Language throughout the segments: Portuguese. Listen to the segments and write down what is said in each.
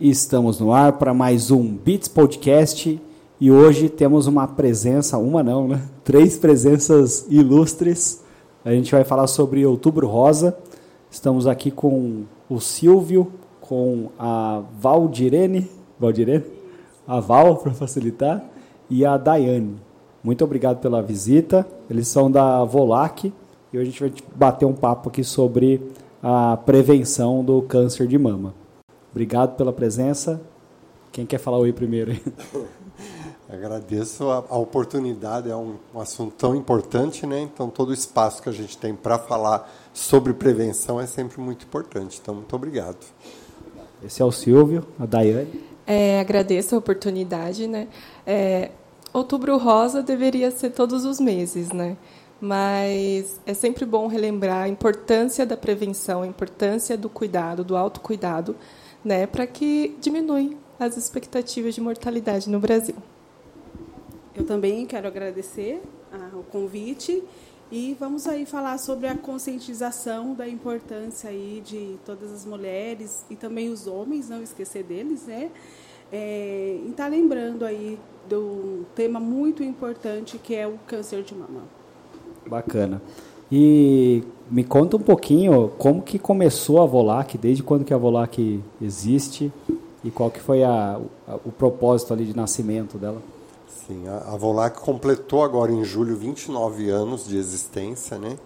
Estamos no ar para mais um Beats Podcast e hoje temos uma presença, uma não, né? Três presenças ilustres. A gente vai falar sobre Outubro Rosa. Estamos aqui com o Silvio, com a Valdirene, Valdirene? A Val, para facilitar, e a Daiane. Muito obrigado pela visita. Eles são da Volac e hoje a gente vai bater um papo aqui sobre a prevenção do câncer de mama. Obrigado pela presença. Quem quer falar oi primeiro? Agradeço a, a oportunidade, é um, um, assunto tão importante, né? Então, todo o espaço que a gente tem para falar sobre prevenção é sempre muito importante. Então, muito obrigado. Esse é o Silvio, a Daiane. É, agradeço a oportunidade, né? É, outubro Rosa deveria ser todos os meses, né? Mas é sempre bom relembrar a importância da prevenção, a importância do cuidado, do autocuidado, né, para que diminui as expectativas de mortalidade no Brasil. Eu também quero agradecer o convite e vamos aí falar sobre a conscientização da importância aí de todas as mulheres e também os homens, não esquecer deles, né? É, e tá lembrando aí do tema muito importante que é o câncer de mama. Bacana. E me conta um pouquinho como que começou a Volac, desde quando que a Volac existe e qual que foi a, a, o propósito ali de nascimento dela. Sim, a, a Volac completou agora em julho 29 anos de existência, né?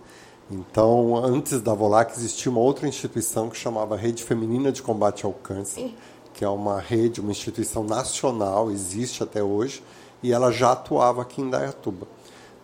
Então, antes da Volac existia uma outra instituição que chamava Rede Feminina de Combate ao Câncer, que é uma rede, uma instituição nacional, existe até hoje, e ela já atuava aqui em Dayatuba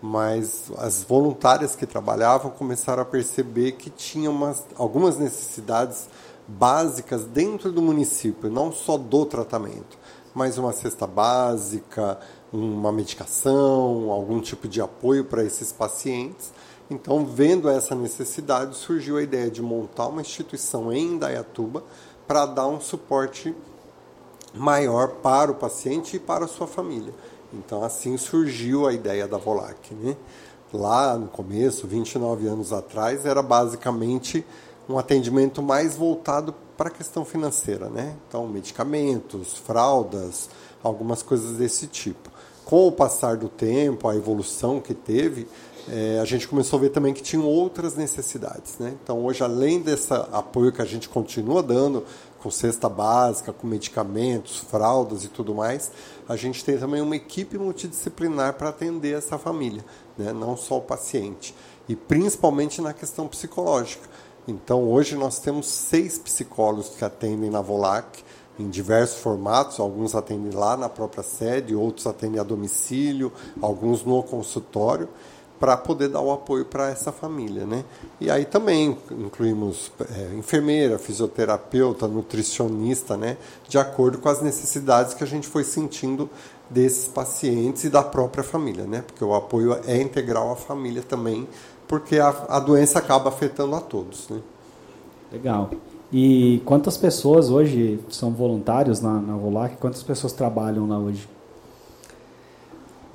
mas as voluntárias que trabalhavam começaram a perceber que tinha umas, algumas necessidades básicas dentro do município, não só do tratamento, mas uma cesta básica, uma medicação, algum tipo de apoio para esses pacientes. Então, vendo essa necessidade, surgiu a ideia de montar uma instituição em Indaiatuba para dar um suporte maior para o paciente e para a sua família. Então, assim surgiu a ideia da Volac. Né? Lá no começo, 29 anos atrás, era basicamente um atendimento mais voltado para a questão financeira. Né? Então, medicamentos, fraldas, algumas coisas desse tipo. Com o passar do tempo, a evolução que teve, é, a gente começou a ver também que tinham outras necessidades. Né? Então, hoje, além desse apoio que a gente continua dando, com cesta básica, com medicamentos, fraldas e tudo mais, a gente tem também uma equipe multidisciplinar para atender essa família, né? não só o paciente. E principalmente na questão psicológica. Então, hoje nós temos seis psicólogos que atendem na Volac, em diversos formatos, alguns atendem lá na própria sede, outros atendem a domicílio, alguns no consultório para poder dar o apoio para essa família, né? E aí também incluímos é, enfermeira, fisioterapeuta, nutricionista, né? De acordo com as necessidades que a gente foi sentindo desses pacientes e da própria família, né? Porque o apoio é integral à família também, porque a, a doença acaba afetando a todos, né? Legal. E quantas pessoas hoje são voluntários na, na Volac? Quantas pessoas trabalham lá hoje?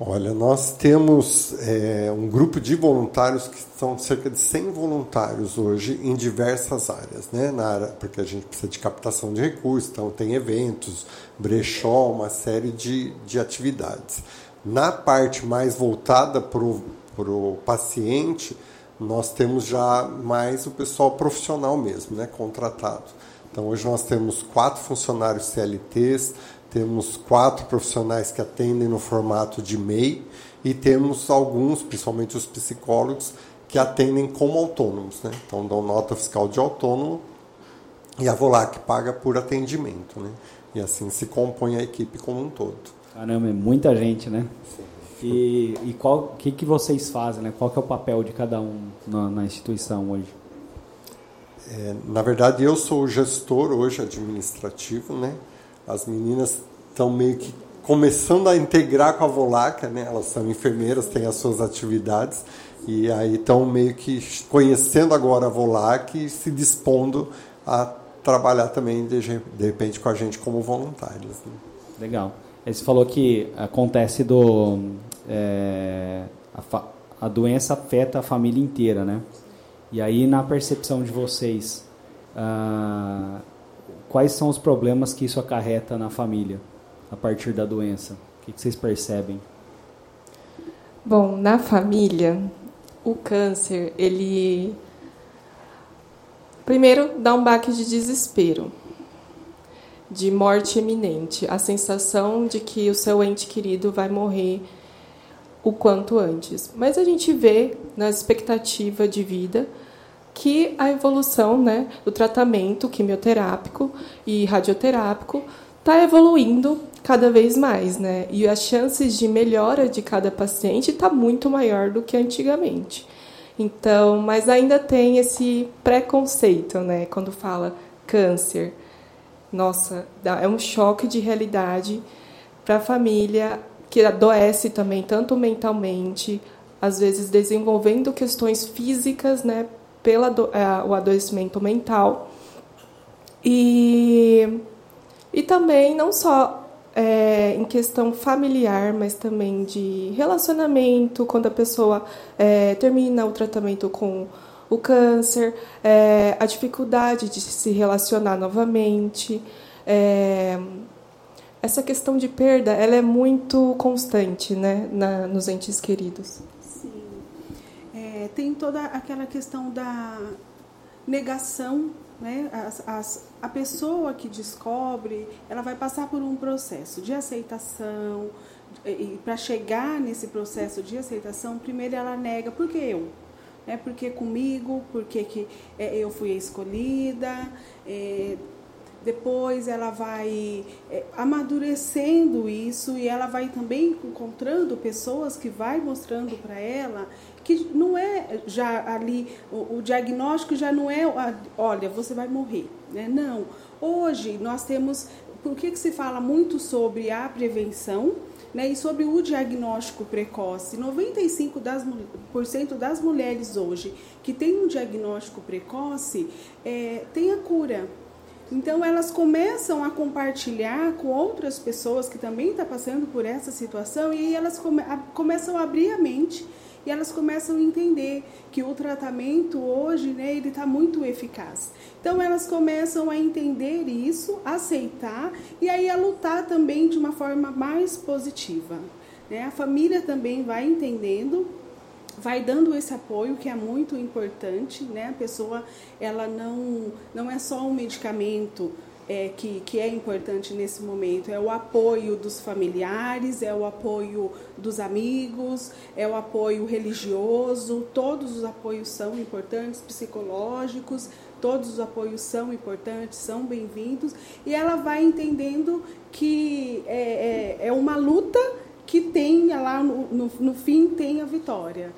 Olha, nós temos é, um grupo de voluntários que são cerca de 100 voluntários hoje em diversas áreas, né? Na área, porque a gente precisa de captação de recursos, então tem eventos, brechó, uma série de, de atividades. Na parte mais voltada para o paciente, nós temos já mais o pessoal profissional mesmo, né? Contratado. Então hoje nós temos quatro funcionários CLTs, temos quatro profissionais que atendem no formato de MEI e temos alguns, principalmente os psicólogos, que atendem como autônomos. Né? Então, dão nota fiscal de autônomo e a Volac paga por atendimento. Né? E assim se compõe a equipe como um todo. Caramba, é muita gente, né? Sim. E, e qual que, que vocês fazem? Né? Qual que é o papel de cada um na, na instituição hoje? É, na verdade, eu sou o gestor hoje administrativo, né? As meninas estão meio que começando a integrar com a Volaca, né? Elas são enfermeiras, têm as suas atividades e aí estão meio que conhecendo agora a Volac e se dispondo a trabalhar também de, repente com a gente como voluntários. Né? Legal. Você falou que acontece do é, a, a doença afeta a família inteira, né? E aí na percepção de vocês ah, quais são os problemas que isso acarreta na família a partir da doença? O que, vocês percebem? Bom, na família, o câncer, ele primeiro dá um baque de desespero, de morte iminente, a sensação de que o seu ente querido vai morrer o quanto antes. Mas a gente vê na expectativa de vida que a evolução né, do tratamento quimioterápico e radioterápico está evoluindo cada vez mais, né? E as chances de melhora de cada paciente está muito maior do que antigamente. Então, mas ainda tem esse preconceito, né? Quando fala câncer, nossa, é um choque de realidade para a família que adoece também tanto mentalmente, às vezes desenvolvendo questões físicas, né? Pelo é, o adoecimento mental e e também não só é, em questão familiar, mas também de relacionamento, quando a pessoa é, termina o tratamento com o câncer, é, a dificuldade de se relacionar novamente. É, essa questão de perda ela é muito constante né, na, nos entes queridos. É, tem toda aquela questão da negação né? As, as, a pessoa que descobre, ela vai passar por um processo de aceitação, e para chegar nesse processo de aceitação, primeiro ela nega, por que eu? É porque comigo, porque que é, eu fui escolhida, é, depois ela vai é, amadurecendo isso e ela vai também encontrando pessoas que vai mostrando para ela que não é já ali, o, o diagnóstico já não é, olha, você vai morrer. Né? Não. Hoje nós temos, por que, que se fala muito sobre a prevenção né, e sobre o diagnóstico precoce? 95% das, por cento das mulheres hoje que têm um diagnóstico precoce é, tem a cura. Então elas começam a compartilhar com outras pessoas que também estão tá passando por essa situação e elas come, a, começam a abrir a mente e elas começam a entender que o tratamento hoje, né, ele está muito eficaz. Então elas começam a entender isso, aceitar e aí a lutar também de uma forma mais positiva. Né? A família também vai entendendo vai dando esse apoio que é muito importante, né? A pessoa ela não não é só um medicamento é, que, que é importante nesse momento. É o apoio dos familiares, é o apoio dos amigos, é o apoio religioso, todos os apoios são importantes, psicológicos, todos os apoios são importantes, são bem-vindos, e ela vai entendendo que é, é, é uma luta que tem lá no, no, no fim tem a vitória.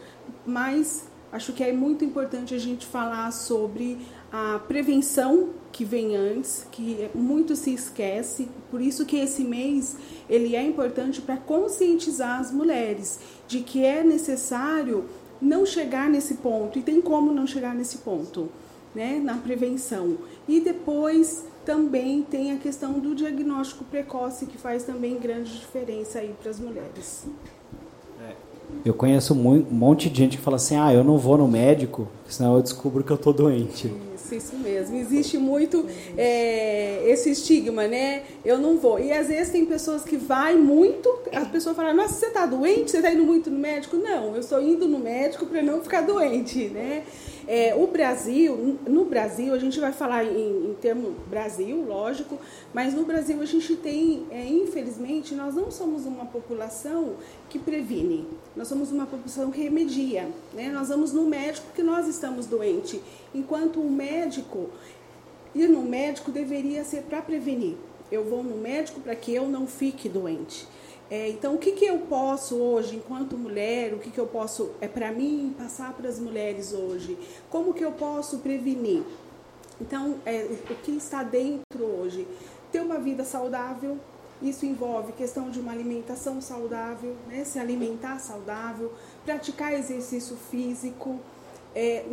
Mas acho que é muito importante a gente falar sobre a prevenção que vem antes, que muito se esquece, por isso que esse mês ele é importante para conscientizar as mulheres de que é necessário não chegar nesse ponto e tem como não chegar nesse ponto, né, na prevenção. E depois também tem a questão do diagnóstico precoce que faz também grande diferença aí para as mulheres. Eu conheço um monte de gente que fala assim: ah, eu não vou no médico, senão eu descubro que eu tô doente. Isso, isso mesmo. Existe muito é, esse estigma, né? Eu não vou. E às vezes tem pessoas que vai muito, as pessoas falam: nossa, você tá doente? Você tá indo muito no médico? Não, eu estou indo no médico para não ficar doente, né? É, o Brasil, no Brasil, a gente vai falar em, em termo Brasil, lógico, mas no Brasil a gente tem, é, infelizmente, nós não somos uma população que previne, nós somos uma população que remedia. Né? Nós vamos no médico porque nós estamos doentes, enquanto o médico, ir no médico deveria ser para prevenir. Eu vou no médico para que eu não fique doente. É, então, o que, que eu posso hoje, enquanto mulher, o que, que eu posso, é para mim, passar para as mulheres hoje? Como que eu posso prevenir? Então, é, o que está dentro hoje? Ter uma vida saudável, isso envolve questão de uma alimentação saudável, né? se alimentar saudável, praticar exercício físico, é,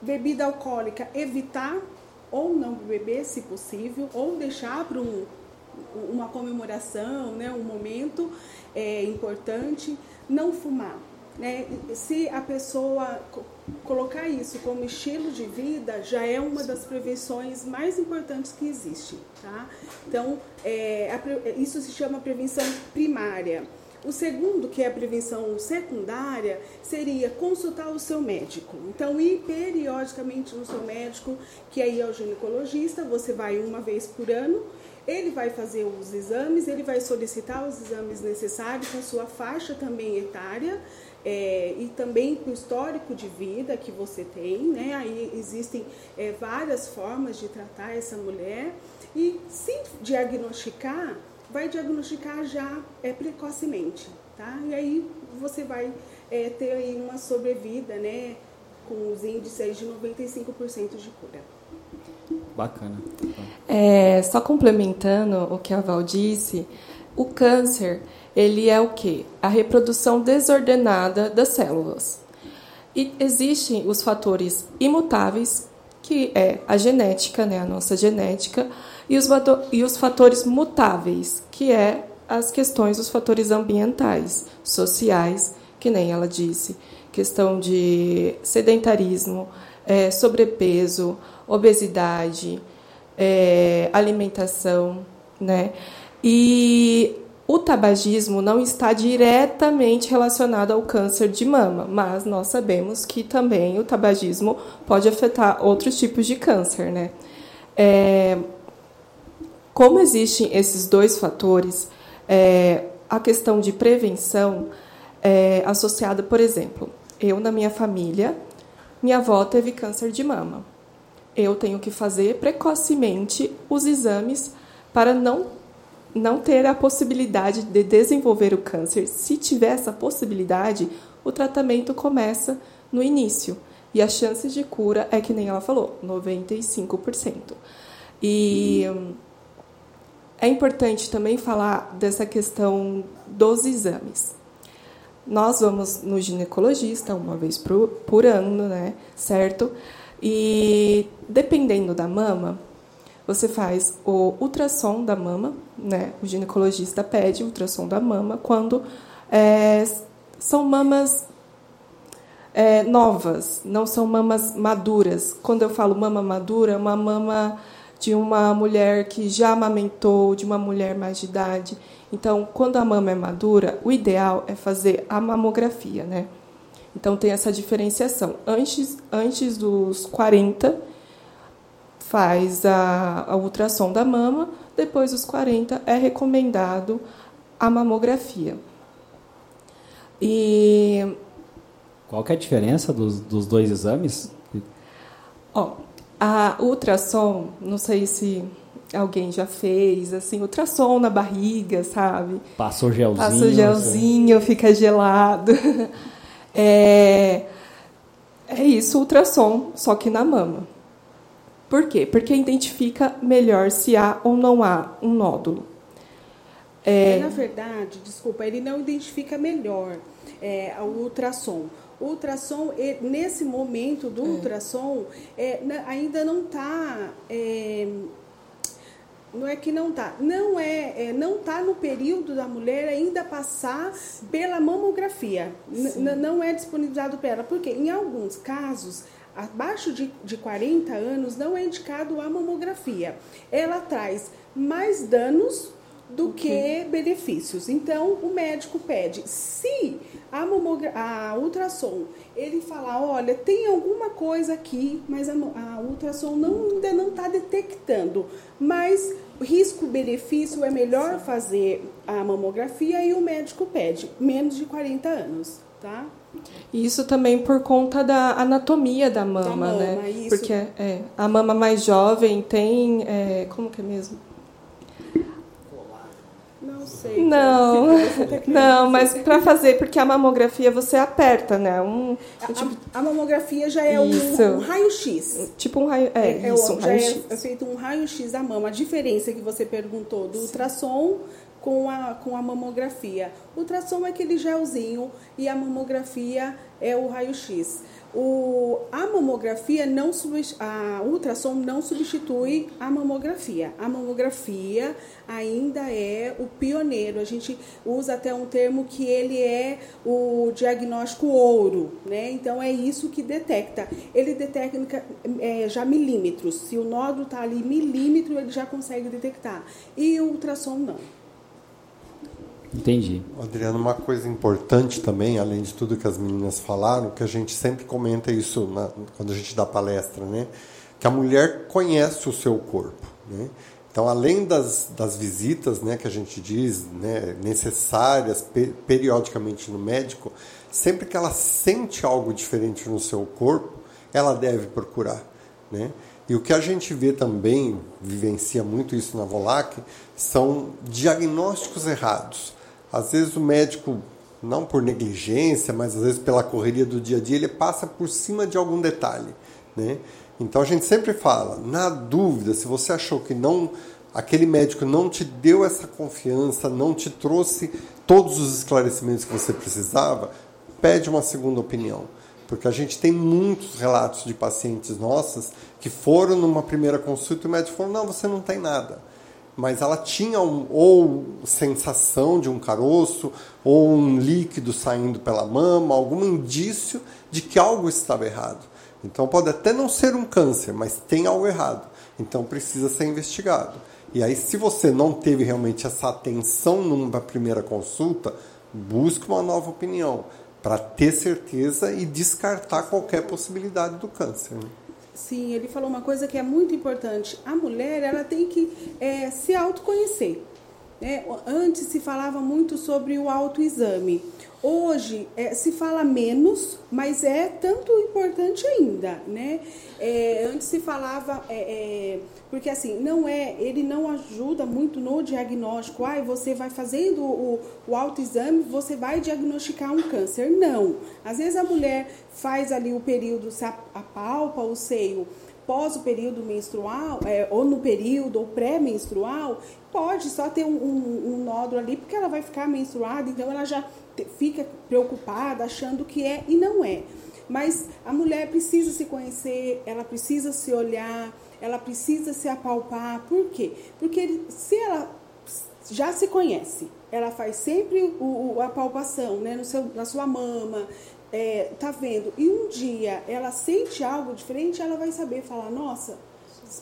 bebida alcoólica, evitar ou não beber, se possível, ou deixar para um, uma comemoração, né, um momento é, importante, não fumar. né, se a pessoa colocar isso como estilo de vida, já é uma das prevenções mais importantes que existe. Tá? Então, é, a, isso se chama prevenção primária. O segundo, que é a prevenção secundária, seria consultar o seu médico. Então, ir periodicamente no seu médico, que aí é o ginecologista, você vai uma vez por ano, ele vai fazer os exames, ele vai solicitar os exames necessários com sua faixa também etária, é, e também com o histórico de vida que você tem, né? Aí existem é, várias formas de tratar essa mulher e se diagnosticar, vai diagnosticar já é, precocemente, tá? E aí você vai é, ter aí uma sobrevida, né? Com os índices de 95% de cura. Bacana. É, só complementando o que a Val disse, o câncer ele é o que? A reprodução desordenada das células. E existem os fatores imutáveis, que é a genética, né, a nossa genética, e os, e os fatores mutáveis, que é as questões, os fatores ambientais, sociais, que nem ela disse, questão de sedentarismo, é, sobrepeso, obesidade, é, alimentação, né? E o tabagismo não está diretamente relacionado ao câncer de mama, mas nós sabemos que também o tabagismo pode afetar outros tipos de câncer, né? É, como existem esses dois fatores, é, a questão de prevenção é associada, por exemplo, eu na minha família, minha avó teve câncer de mama. Eu tenho que fazer precocemente os exames para não não ter a possibilidade de desenvolver o câncer. Se tiver essa possibilidade, o tratamento começa no início. E as chances de cura é que nem ela falou, 95%. E é importante também falar dessa questão dos exames. Nós vamos no ginecologista uma vez por, por ano, né? Certo? E dependendo da mama, você faz o ultrassom da mama, né? O ginecologista pede o ultrassom da mama quando é, são mamas é, novas, não são mamas maduras. Quando eu falo mama madura, é uma mama de uma mulher que já amamentou, de uma mulher mais de idade. Então, quando a mama é madura, o ideal é fazer a mamografia, né? Então tem essa diferenciação. Antes, antes dos 40, faz a, a ultrassom da mama, depois dos 40 é recomendado a mamografia. E qual que é a diferença dos, dos dois exames? Ó, a ultrassom, não sei se alguém já fez, assim, ultrassom na barriga, sabe? Passa o gelzinho. Passa o gelzinho, assim. fica gelado. É, é isso, ultrassom, só que na mama. Por quê? Porque identifica melhor se há ou não há um nódulo. É... Na verdade, desculpa, ele não identifica melhor é, o ultrassom. O ultrassom, nesse momento do é. ultrassom, é, ainda não está. Não é que não está, não é, é não está no período da mulher ainda passar pela mamografia. Não é disponibilizado para ela, porque em alguns casos abaixo de, de 40 anos não é indicado a mamografia. Ela traz mais danos do okay. que benefícios. Então, o médico pede, se a, a ultrassom ele falar, olha, tem alguma coisa aqui, mas a, a ultrassom não, ainda não está detectando, mas risco-benefício é melhor fazer a mamografia e o médico pede, menos de 40 anos, tá? Isso também por conta da anatomia da mama, da mama né? Isso. Porque é, a mama mais jovem tem. É, como que é mesmo? Não sei. Não, não, mas para fazer, porque a mamografia você aperta, né? Um, a, tipo... a, mamografia já é um, um raio-x. Tipo um raio, é, é, isso, um raio -x. é feito um raio-x da mama. A diferença que você perguntou do Sim. ultrassom com a, com a mamografia. O ultrassom é aquele gelzinho e a mamografia é o raio-x. O, a mamografia não a ultrassom não substitui a mamografia. A mamografia ainda é o pioneiro. A gente usa até um termo que ele é o diagnóstico ouro, né? Então é isso que detecta. Ele detecta é, já milímetros. Se o nódulo está ali milímetro, ele já consegue detectar. E o ultrassom não. Entendi. Adriano, uma coisa importante também, além de tudo que as meninas falaram, que a gente sempre comenta isso na, quando a gente dá palestra, né? Que a mulher conhece o seu corpo, né? Então, além das, das visitas, né, que a gente diz, né, necessárias periodicamente no médico, sempre que ela sente algo diferente no seu corpo, ela deve procurar, né? E o que a gente vê também, vivencia muito isso na Volac, são diagnósticos errados. Às vezes o médico, não por negligência, mas às vezes pela correria do dia a dia, ele passa por cima de algum detalhe, né? Então a gente sempre fala, na dúvida, se você achou que não aquele médico não te deu essa confiança, não te trouxe todos os esclarecimentos que você precisava, pede uma segunda opinião. Porque a gente tem muitos relatos de pacientes nossas que foram numa primeira consulta e o médico falou: não, você não tem nada mas ela tinha um, ou sensação de um caroço, ou um líquido saindo pela mama, algum indício de que algo estava errado. Então pode até não ser um câncer, mas tem algo errado. Então precisa ser investigado. E aí, se você não teve realmente essa atenção numa primeira consulta, busque uma nova opinião para ter certeza e descartar qualquer possibilidade do câncer. Né? Sim, ele falou uma coisa que é muito importante. A mulher ela tem que é, se autoconhecer. Né? Antes se falava muito sobre o autoexame. Hoje é, se fala menos, mas é tanto importante ainda, né? É, antes se falava, é, é, porque assim, não é, ele não ajuda muito no diagnóstico. Ah, você vai fazendo o, o autoexame, você vai diagnosticar um câncer. Não. Às vezes a mulher faz ali o período, se apalpa o seio pós o período menstrual, é, ou no período, ou pré-menstrual, pode só ter um, um, um, nódulo ali, porque ela vai ficar menstruada, então ela já fica preocupada, achando que é e não é. Mas a mulher precisa se conhecer, ela precisa se olhar, ela precisa se apalpar. Por quê? Porque se ela já se conhece, ela faz sempre o, a palpação né, no seu, na sua mama, é, tá vendo? E um dia ela sente algo diferente, ela vai saber falar, nossa,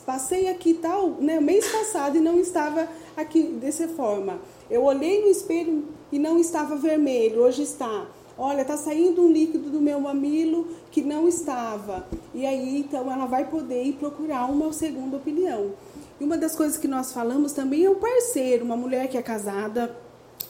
passei aqui tal, né, mês passado e não estava aqui dessa forma. Eu olhei no espelho e não estava vermelho, hoje está. Olha, está saindo um líquido do meu mamilo que não estava. E aí, então, ela vai poder ir procurar uma segunda opinião. E uma das coisas que nós falamos também é o parceiro, uma mulher que é casada,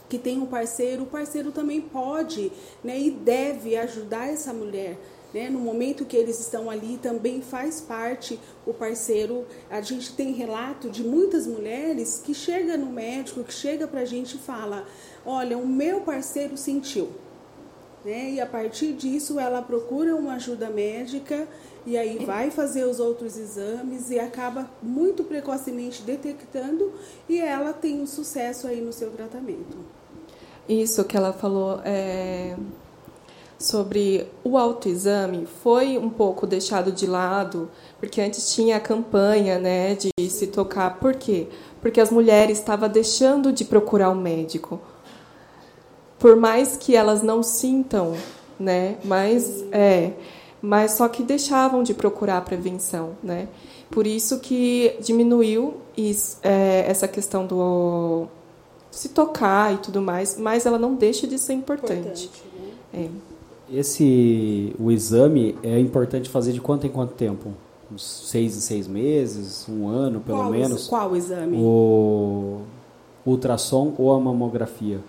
que tem um parceiro, o parceiro também pode né, e deve ajudar essa mulher né? No momento que eles estão ali, também faz parte o parceiro. A gente tem relato de muitas mulheres que chega no médico, que chega para a gente e fala: Olha, o meu parceiro sentiu. Né? E a partir disso ela procura uma ajuda médica e aí vai fazer os outros exames e acaba muito precocemente detectando e ela tem um sucesso aí no seu tratamento. Isso que ela falou é sobre o autoexame foi um pouco deixado de lado, porque antes tinha a campanha né, de se tocar. Por quê? Porque as mulheres estavam deixando de procurar o um médico. Por mais que elas não sintam, né? Mas, é, mas só que deixavam de procurar a prevenção. Né? Por isso que diminuiu isso, é, essa questão do se tocar e tudo mais, mas ela não deixa de ser importante. importante né? é. Esse o exame é importante fazer de quanto em quanto tempo? Uns seis em seis meses, um ano pelo qual, menos. Qual exame? O ultrassom ou a mamografia?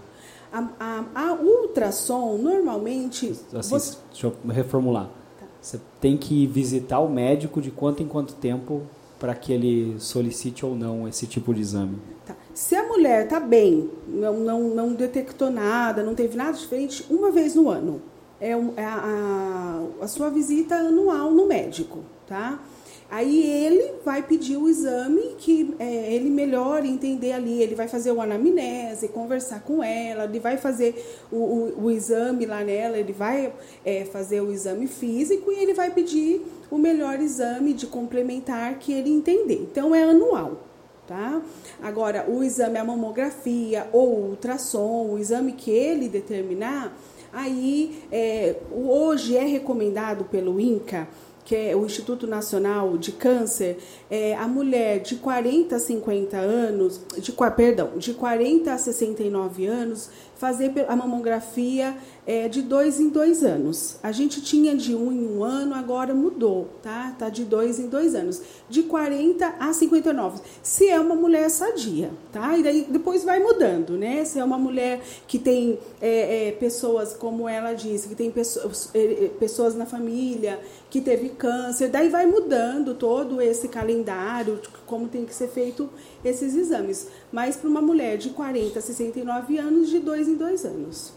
A, a, a ultrassom normalmente. Assim, você... Deixa eu reformular. Tá. Você tem que visitar o médico de quanto em quanto tempo para que ele solicite ou não esse tipo de exame. Tá. Se a mulher está bem, não, não, não detectou nada, não teve nada diferente, uma vez no ano é, é a, a, a sua visita anual no médico, tá? Aí ele vai pedir o exame que é, ele melhor entender ali. Ele vai fazer o anamnese, conversar com ela, ele vai fazer o, o, o exame lá nela, ele vai é, fazer o exame físico e ele vai pedir o melhor exame de complementar que ele entender. Então é anual. Tá? Agora, o exame, a mamografia ou ultrassom, o exame que ele determinar, aí é, hoje é recomendado pelo INCA que é o Instituto Nacional de Câncer, é, a mulher de 40 a 50 anos, de, perdão, de 40 a 69 anos, fazer a mamografia é, de dois em dois anos. A gente tinha de um em um ano, agora mudou, tá? Tá de dois em dois anos. De 40 a 59. Se é uma mulher sadia, tá? E daí depois vai mudando, né? Se é uma mulher que tem é, é, pessoas, como ela disse, que tem pessoas, é, é, pessoas na família que teve câncer, daí vai mudando todo esse calendário, como tem que ser feito esses exames. Mas para uma mulher de 40 a 69 anos, de dois em dois anos.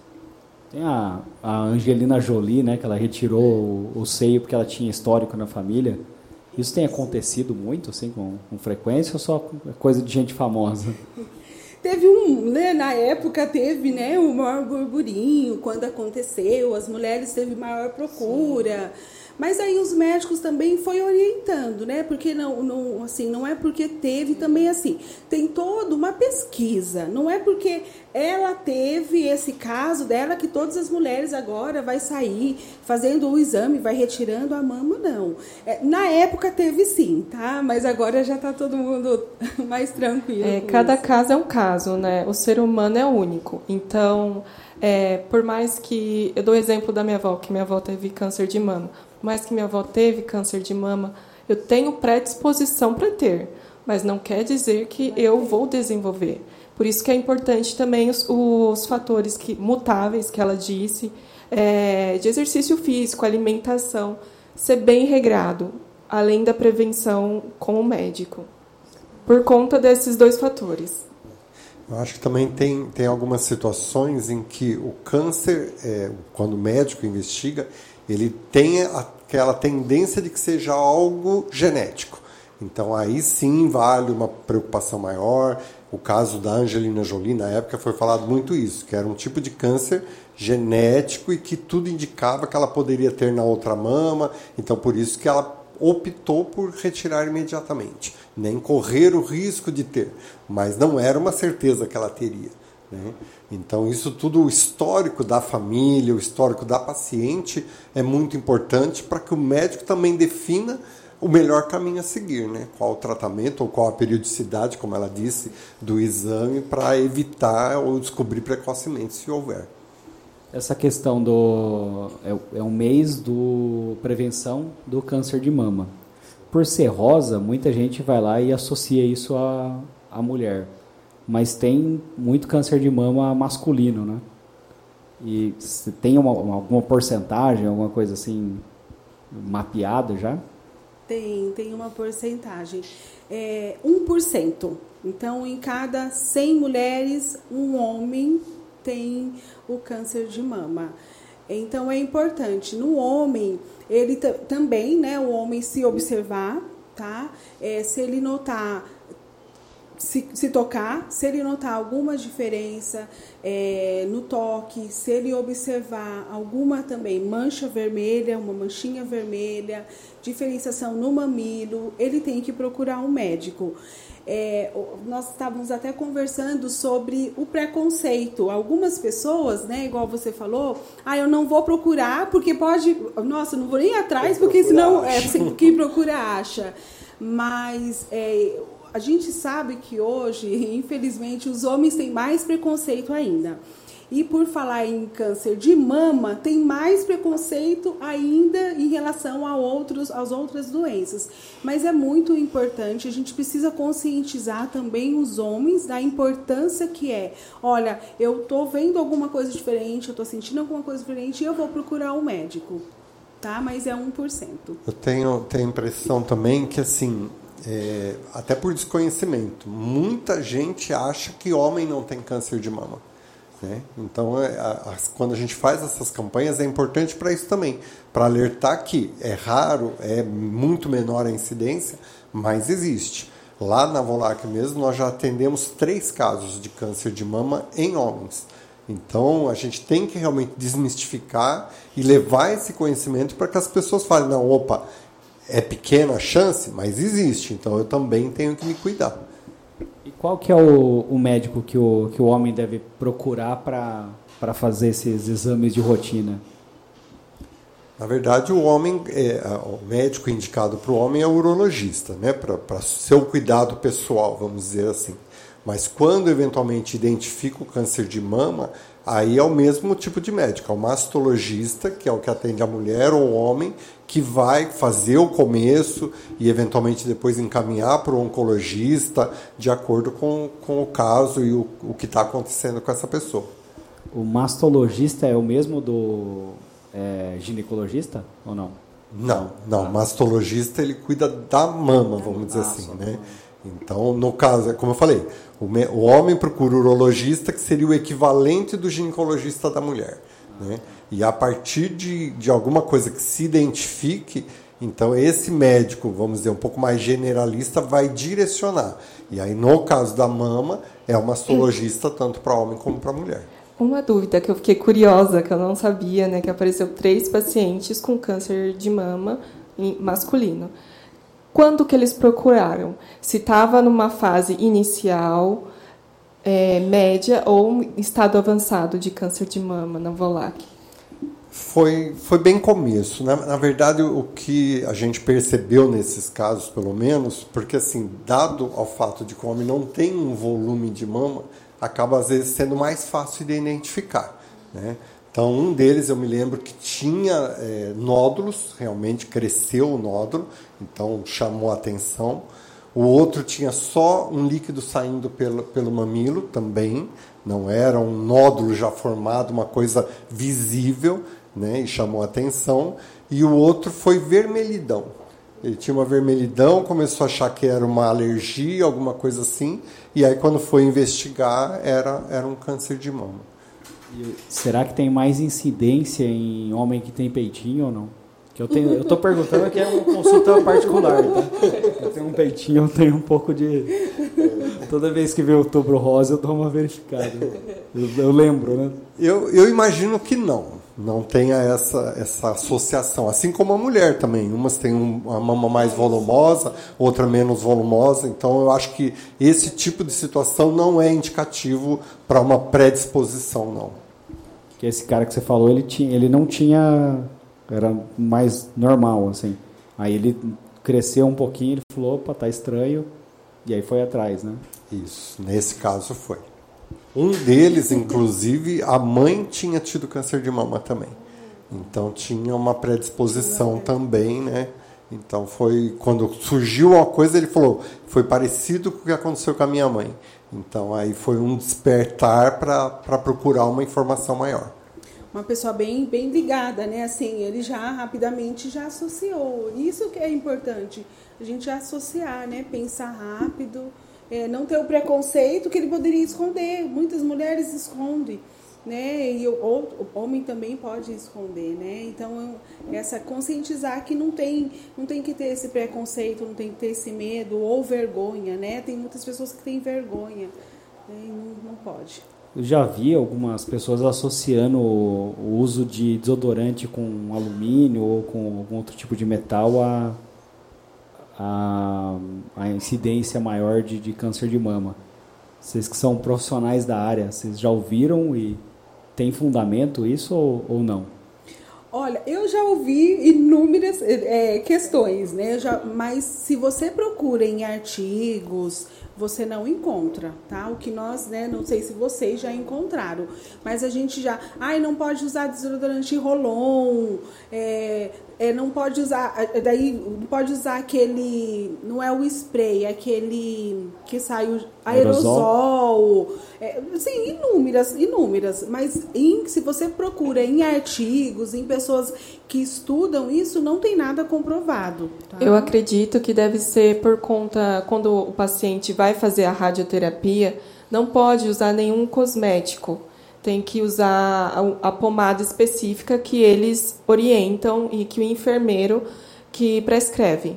Tem a, a Angelina Jolie, né, que ela retirou o, o, seio porque ela tinha histórico na família. Isso tem acontecido muito, assim, com, com frequência ou só coisa de gente famosa? Teve um, né, na época teve, né, o maior burburinho quando aconteceu, as mulheres teve maior procura. Sim mas aí os médicos também foi orientando, né? Porque não, não, assim, não é porque teve também assim. Tem toda uma pesquisa. Não é porque ela teve esse caso dela que todas as mulheres agora vai sair fazendo o exame, vai retirando a mama, não. É, na época teve sim, tá? Mas agora já está todo mundo mais tranquilo. É, cada isso. caso é um caso, né? O ser humano é único. Então, é, por mais que eu dou o exemplo da minha avó, que minha avó teve câncer de mama mais que minha avó teve câncer de mama, eu tenho predisposição para ter, mas não quer dizer que eu vou desenvolver. Por isso que é importante também os, os fatores que, mutáveis que ela disse, é, de exercício físico, alimentação, ser bem regrado, além da prevenção com o médico, por conta desses dois fatores. Eu acho que também tem, tem algumas situações em que o câncer, é, quando o médico investiga, ele tem aquela tendência de que seja algo genético. Então aí sim vale uma preocupação maior. O caso da Angelina Jolie, na época, foi falado muito isso, que era um tipo de câncer genético e que tudo indicava que ela poderia ter na outra mama. Então por isso que ela optou por retirar imediatamente, nem correr o risco de ter, mas não era uma certeza que ela teria. Né? Então, isso tudo, o histórico da família, o histórico da paciente é muito importante para que o médico também defina o melhor caminho a seguir, né? Qual o tratamento ou qual a periodicidade, como ela disse, do exame para evitar ou descobrir precocemente se houver. Essa questão do é, é um mês do prevenção do câncer de mama. Por ser rosa, muita gente vai lá e associa isso à, à mulher mas tem muito câncer de mama masculino, né? E tem uma, alguma porcentagem, alguma coisa assim mapeada já? Tem, tem uma porcentagem. É 1%. Então, em cada 100 mulheres, um homem tem o câncer de mama. Então, é importante. No homem, ele também, né, o homem se observar, tá? É, se ele notar se, se tocar, se ele notar alguma diferença é, no toque, se ele observar alguma também mancha vermelha, uma manchinha vermelha, diferenciação no mamilo, ele tem que procurar um médico. É, nós estávamos até conversando sobre o preconceito. Algumas pessoas, né, igual você falou, ah, eu não vou procurar porque pode, nossa, não vou nem atrás porque senão é, quem procura acha. Mas é, a gente sabe que hoje, infelizmente, os homens têm mais preconceito ainda. E por falar em câncer de mama, tem mais preconceito ainda em relação a outros, às outras doenças. Mas é muito importante, a gente precisa conscientizar também os homens da importância que é. Olha, eu estou vendo alguma coisa diferente, eu estou sentindo alguma coisa diferente e eu vou procurar um médico. Tá? Mas é 1%. Eu tenho, tenho a impressão também que assim, é, até por desconhecimento. Muita gente acha que homem não tem câncer de mama. Né? Então, é, a, a, quando a gente faz essas campanhas, é importante para isso também, para alertar que é raro, é muito menor a incidência, mas existe. Lá na Volac mesmo, nós já atendemos três casos de câncer de mama em homens. Então, a gente tem que realmente desmistificar e levar esse conhecimento para que as pessoas falem: não, opa, é pequena a chance, mas existe, então eu também tenho que me cuidar. E qual que é o, o médico que o, que o homem deve procurar para fazer esses exames de rotina? Na verdade, o homem, é, o médico indicado para o homem é o urologista, né? para seu cuidado pessoal, vamos dizer assim. Mas quando eventualmente identifica o câncer de mama, aí é o mesmo tipo de médico, é o mastologista, que é o que atende a mulher ou o homem, que vai fazer o começo e eventualmente depois encaminhar para o oncologista, de acordo com, com o caso e o, o que está acontecendo com essa pessoa. O mastologista é o mesmo do é, ginecologista ou não? Não, não. Ah. Mastologista ele cuida da mama, vamos dizer ah, assim, né? Então, no caso, é como eu falei, o, me, o homem procura o urologista, que seria o equivalente do ginecologista da mulher. Né? E a partir de, de alguma coisa que se identifique, então esse médico, vamos dizer, um pouco mais generalista, vai direcionar. E aí, no caso da mama, é o mastologista tanto para homem como para mulher. Uma dúvida que eu fiquei curiosa, que eu não sabia, né, que apareceu três pacientes com câncer de mama masculino. Quando que eles procuraram? Se estava numa fase inicial, é, média ou estado avançado de câncer de mama na VOLAC? Foi, foi bem começo. Na, na verdade, o que a gente percebeu nesses casos, pelo menos, porque assim, dado ao fato de que o homem não tem um volume de mama, acaba às vezes sendo mais fácil de identificar. Né? Então, um deles eu me lembro que tinha é, nódulos, realmente cresceu o nódulo, então chamou a atenção. O outro tinha só um líquido saindo pelo, pelo mamilo também, não era um nódulo já formado, uma coisa visível, né, e chamou a atenção. E o outro foi vermelhidão. Ele tinha uma vermelhidão, começou a achar que era uma alergia, alguma coisa assim, e aí quando foi investigar, era, era um câncer de mama. E será que tem mais incidência em homem que tem peitinho ou não? Que eu tenho, eu tô perguntando que é uma consulta particular, tá? Eu tenho um peitinho, eu tenho um pouco de toda vez que o outubro rosa eu dou uma verificada. Eu, eu lembro, né? Eu, eu imagino que não não tenha essa, essa associação. Assim como a mulher também. Umas têm uma mama mais volumosa, outra menos volumosa. Então, eu acho que esse tipo de situação não é indicativo para uma predisposição, não. Que esse cara que você falou, ele, tinha, ele não tinha... Era mais normal, assim. Aí ele cresceu um pouquinho, ele falou, opa, tá estranho. E aí foi atrás, né? Isso. Nesse caso foi. Um deles, inclusive, a mãe tinha tido câncer de mama também. Então tinha uma predisposição também, né? Então foi quando surgiu uma coisa, ele falou, foi parecido com o que aconteceu com a minha mãe. Então aí foi um despertar para procurar uma informação maior. Uma pessoa bem bem ligada, né? Assim, ele já rapidamente já associou. Isso que é importante, a gente associar, né? Pensar rápido é, não ter o preconceito que ele poderia esconder. Muitas mulheres escondem, né? E o, o, homem também pode esconder, né? Então essa conscientizar que não tem, não tem que ter esse preconceito, não tem que ter esse medo ou vergonha, né? Tem muitas pessoas que têm vergonha, né? não, não pode. Eu já vi algumas pessoas associando o, uso de desodorante com alumínio ou com algum outro tipo de metal a a, a incidência maior de, de câncer de mama. Vocês que são profissionais da área, vocês já ouviram e tem fundamento isso ou, ou não? Olha, eu já ouvi inúmeras é, questões, né? Já, mas se você procura em artigos, você não encontra, tá? O que nós, né, não sei se vocês já encontraram, mas a gente já, ai, não pode usar desodorante Rolon, é, é, não pode usar, daí não pode usar aquele, não é o spray, é aquele que sai o aerosol, é, sim, inúmeras, inúmeras, mas em, se você procura em artigos, em pessoas que estudam isso, não tem nada comprovado. Tá? Eu acredito que deve ser por conta, quando o paciente vai fazer a radioterapia, não pode usar nenhum cosmético, tem que usar a, a pomada específica que eles orientam e que o enfermeiro que prescreve.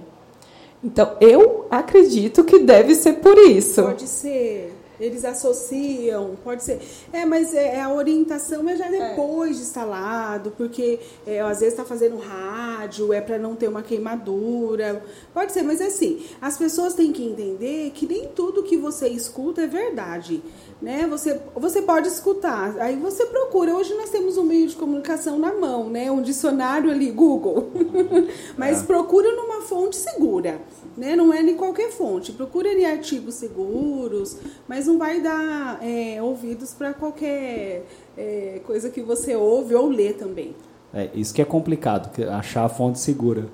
Então, eu acredito que deve ser por isso. Pode ser. Eles associam, pode ser. É, mas é, a orientação é já depois é. de instalado, porque é, às vezes está fazendo rádio, é para não ter uma queimadura. Pode ser, mas assim, as pessoas têm que entender que nem tudo que você escuta é verdade né? Você, você pode escutar, aí você procura. Hoje nós temos um meio de comunicação na mão, né? Um dicionário ali, Google. Mas é. procura numa fonte segura, né? Não é em qualquer fonte. Procura em artigos seguros, mas não vai dar é, ouvidos para qualquer é, coisa que você ouve ou lê também. É, isso que é complicado, achar a fonte segura.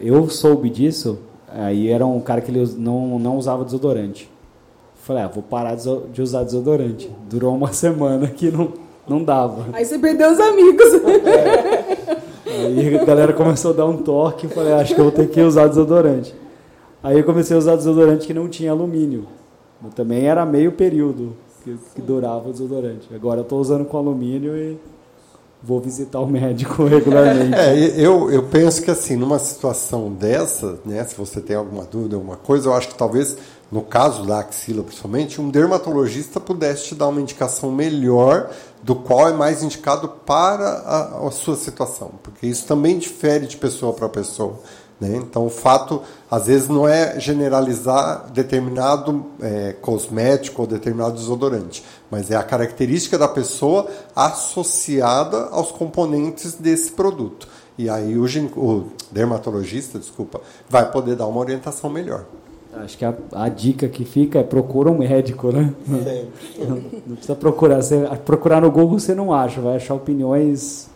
Eu soube disso, aí era um cara que ele não, não usava desodorante. Falei, ah, vou parar de usar desodorante. Durou uma semana que não, não dava. Aí você perdeu os amigos. É. Aí a galera começou a dar um toque. Falei, ah, acho que eu vou ter que usar desodorante. Aí eu comecei a usar desodorante que não tinha alumínio. Mas também era meio período que, que durava o desodorante. Agora eu estou usando com alumínio e vou visitar o médico regularmente. É, eu, eu penso que assim, numa situação dessa, né, se você tem alguma dúvida, alguma coisa, eu acho que talvez no caso da axila principalmente, um dermatologista pudesse te dar uma indicação melhor do qual é mais indicado para a, a sua situação, porque isso também difere de pessoa para pessoa. Né? Então, o fato, às vezes, não é generalizar determinado é, cosmético ou determinado desodorante, mas é a característica da pessoa associada aos componentes desse produto. E aí o, o dermatologista, desculpa, vai poder dar uma orientação melhor. Acho que a, a, dica que fica é procura um médico, né? Não, não, precisa procurar. Você, procurar no Google você não acha, vai achar opiniões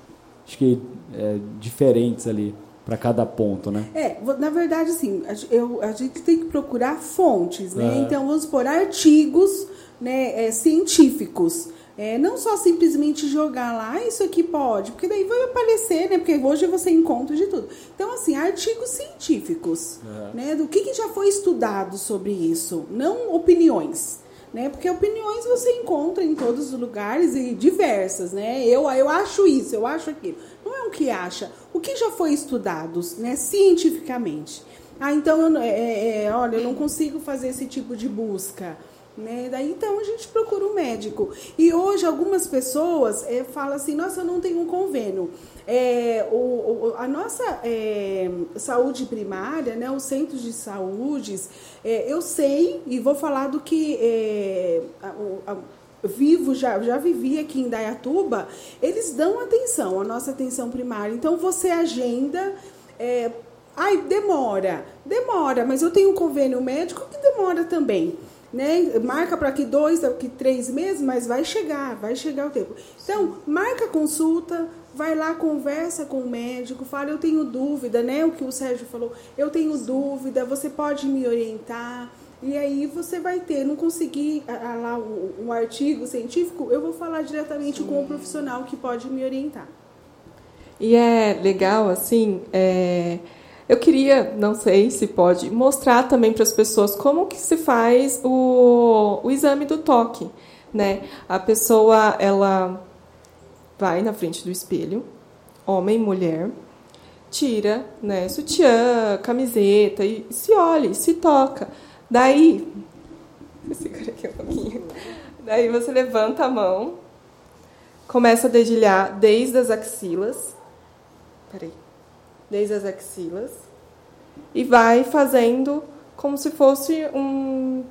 acho que é, diferentes ali para cada ponto, né? É, na verdade, assim, eu, a gente tem que procurar fontes, né? Então, vamos por artigos né, é, científicos. É, não só simplesmente jogar lá, ah, isso aqui pode, porque daí vai aparecer, né? Porque hoje você encontra de tudo. Então, assim, artigos científicos, uhum. né? Do que, que já foi estudado sobre isso, não opiniões. Né? Porque opiniões você encontra em todos os lugares e diversas, né? Eu, eu acho isso, eu acho aquilo. Não é o que acha, o que já foi estudado, né? Cientificamente. Ah, então, eu, é, é, é olha, eu não consigo fazer esse tipo de busca. Né? Daí então a gente procura um médico. E hoje algumas pessoas é, falam assim, nossa, eu não tenho um convênio. É, o, o, a nossa é, saúde primária, né, os centros de saúde, é, eu sei e vou falar do que é, a, a, vivo, já, já vivi aqui em Dayatuba, eles dão atenção, a nossa atenção primária. Então você agenda. É, ai, demora, demora, mas eu tenho um convênio médico que demora também né? Marca para que dois, que três meses, mas vai chegar, vai chegar o tempo. Então, marca a consulta, vai lá, conversa com o médico, fala, eu tenho dúvida, né? O que o Sérgio falou, eu tenho dúvida, você pode me orientar. E aí você vai ter, não conseguir lá um, um artigo científico, eu vou falar diretamente Sim. com o profissional que pode me orientar. E é legal, assim, é, eu queria, não sei se pode, mostrar também para as pessoas como que se faz o, o exame do toque. Né? A pessoa, ela vai na frente do espelho, homem, mulher, tira né, sutiã, camiseta, e se olha, se toca. Daí, segura aqui um pouquinho. Daí você levanta a mão, começa a dedilhar desde as axilas. Peraí desde as axilas, e vai fazendo como se fosse um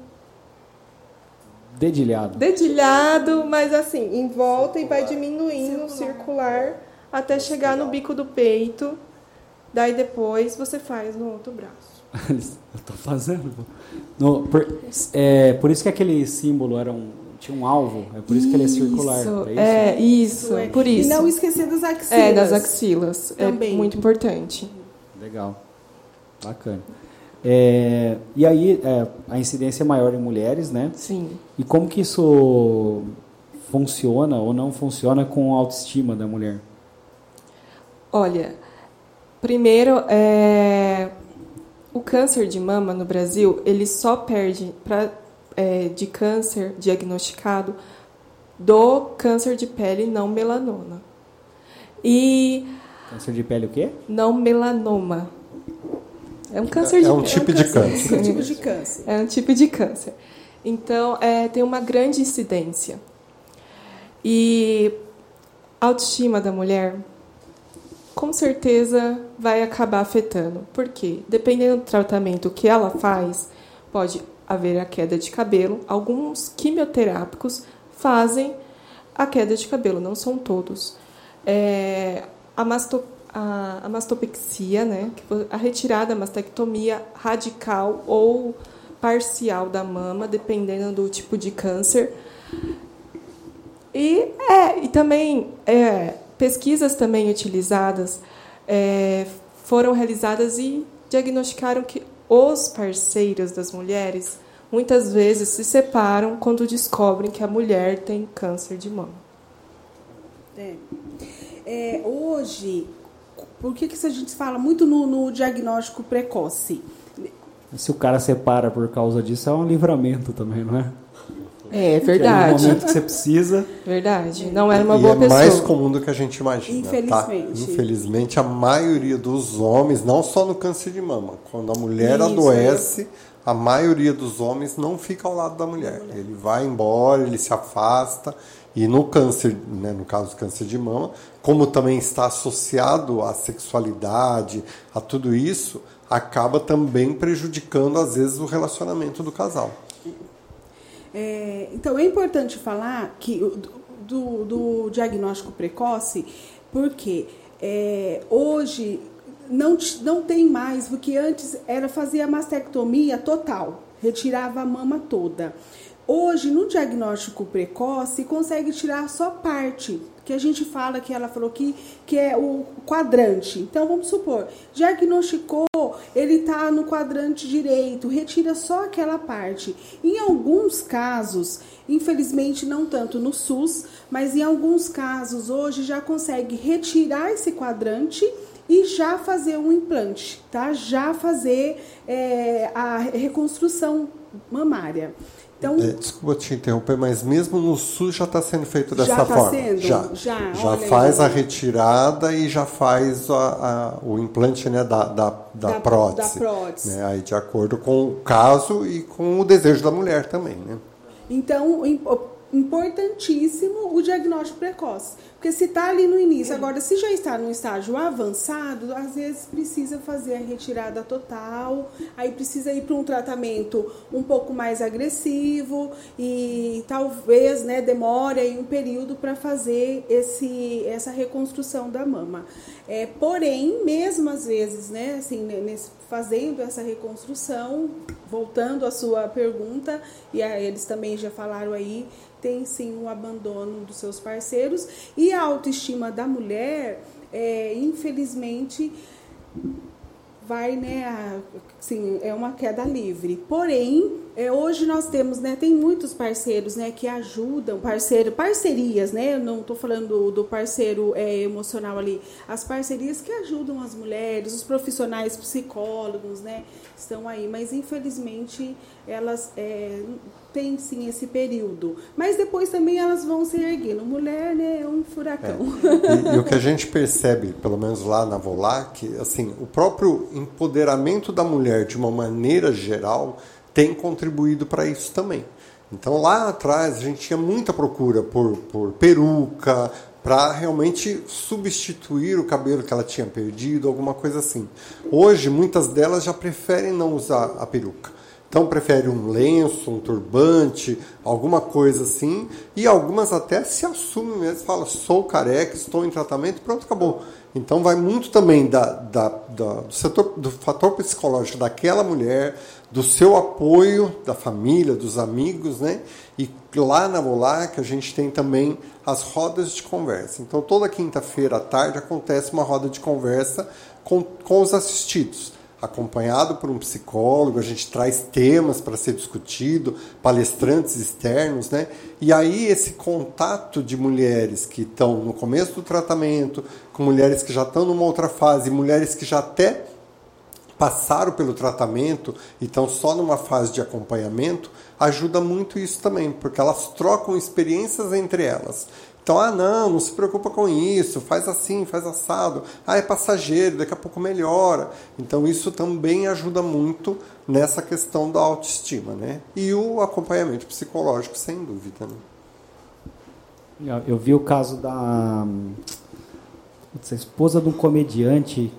dedilhado. Dedilhado, mas assim, em volta e vai diminuindo circular, circular até chegar no bico do peito. Daí depois você faz no outro braço. Eu tô fazendo. No, por, é, por isso que aquele símbolo era um tinha um alvo, é por isso, isso que ele é circular. É isso, é, isso, é. por isso. E não esquecer das axilas. É, das axilas. É Também. É muito importante. Legal. Bacana. É, e aí, é, a incidência é maior em mulheres, né? Sim. E como que isso funciona ou não funciona com a autoestima da mulher? Olha, primeiro, é, o câncer de mama no Brasil, ele só perde para é, de câncer diagnosticado do câncer de pele não melanoma. E câncer de pele o quê? Não melanoma. É um câncer de É um tipo de câncer. É um tipo de câncer. É um tipo de câncer. Então, é, tem uma grande incidência. E a autoestima da mulher, com certeza, vai acabar afetando. Por quê? Dependendo do tratamento que ela faz, pode haver a queda de cabelo. Alguns quimioterápicos fazem a queda de cabelo, não são todos. É, a, masto, a, a mastopexia, né, a retirada, a mastectomia radical ou parcial da mama, dependendo do tipo de câncer. E, é, e também é, pesquisas também utilizadas é, foram realizadas e diagnosticaram que os parceiros das mulheres muitas vezes se separam quando descobrem que a mulher tem câncer de mama. É. É, hoje, por que, que a gente fala muito no, no diagnóstico precoce? Se o cara separa por causa disso, é um livramento também, não é? É verdade. no momento que você precisa. Verdade. Não era uma e boa é pessoa. mais comum do que a gente imagina. Infelizmente. Tá? Infelizmente, a maioria dos homens, não só no câncer de mama, quando a mulher Isso, adoece, a maioria dos homens não fica ao lado da mulher. Ele vai embora, ele se afasta. E no câncer, né, no caso do câncer de mama, como também está associado à sexualidade, a tudo isso, acaba também prejudicando, às vezes, o relacionamento do casal. É, então, é importante falar que do, do diagnóstico precoce, porque é, hoje não, não tem mais, porque antes era fazer a mastectomia total, retirava a mama toda. Hoje, no diagnóstico precoce, consegue tirar só parte, que a gente fala que ela falou que, que é o quadrante. Então, vamos supor, diagnosticou, ele está no quadrante direito, retira só aquela parte. Em alguns casos, infelizmente não tanto no SUS, mas em alguns casos hoje já consegue retirar esse quadrante e já fazer um implante, tá? Já fazer é, a reconstrução mamária. Então, é, desculpa te interromper, mas mesmo no SUS já está sendo feito dessa Já tá forma. sendo? Já, Já, já faz aí. a retirada e já faz a- a- o implante né, da, da, da, Da- prótese. da prótese. né, aí de acordo com o caso e com o desejo da mulher também. Né? Então, importantíssimo o diagnóstico precoce. Porque se está ali no início, agora se já está no estágio avançado, às vezes precisa fazer a retirada total, aí precisa ir para um tratamento um pouco mais agressivo e talvez né, demore aí um período para fazer esse, essa reconstrução da mama. É, porém, mesmo às vezes, né, assim, nesse- fazendo essa reconstrução, voltando à sua pergunta, e a, eles também já falaram aí, tem sim o abandono dos seus parceiros e a autoestima da mulher, é, infelizmente, vai, né, a- assim, é uma queda livre. Porém, é, hoje nós temos, né, tem muitos parceiros, né, que ajudam, parceiro, parcerias, né, não estou falando do, do parceiro é, emocional ali, as parcerias que ajudam as mulheres, os profissionais psicólogos, né, estão aí, mas infelizmente elas é, têm sim esse período, mas depois também elas vão se erguendo. Mulher, né, é um furacão. E, e o que a gente percebe, pelo menos lá na Volac, assim, o próprio empoderamento da mulher de uma maneira geral tem contribuído para isso também. Então lá atrás a gente tinha muita procura por, por peruca, para realmente substituir o cabelo que ela tinha perdido, alguma coisa assim. Hoje muitas delas já preferem não usar a peruca. Então prefere um lenço, um turbante, alguma coisa assim, e algumas até se assumem mesmo, falam, sou careca, estou em tratamento, pronto, acabou. Então vai muito também da, da, da- do setor do fator psicológico daquela mulher, do seu apoio da família, dos amigos, né? E lá na Volac a gente tem também as rodas de conversa. Então toda quinta-feira à tarde acontece uma roda de conversa com, com os assistidos acompanhado por um psicólogo, a gente traz temas para ser discutido, palestrantes externos, né? E aí esse contato de mulheres que estão no começo do tratamento, com mulheres que já estão numa outra fase, mulheres que já até passaram pelo tratamento e estão só numa fase de acompanhamento, ajuda muito isso também, porque elas trocam experiências entre elas. Então, ah, não, não se preocupa com isso, faz assim, faz assado. Ah, é passageiro, daqui a pouco melhora. Então, isso também ajuda muito nessa questão da autoestima, né? E o acompanhamento psicológico, sem dúvida, né? Eu vi o caso da a esposa de um comediante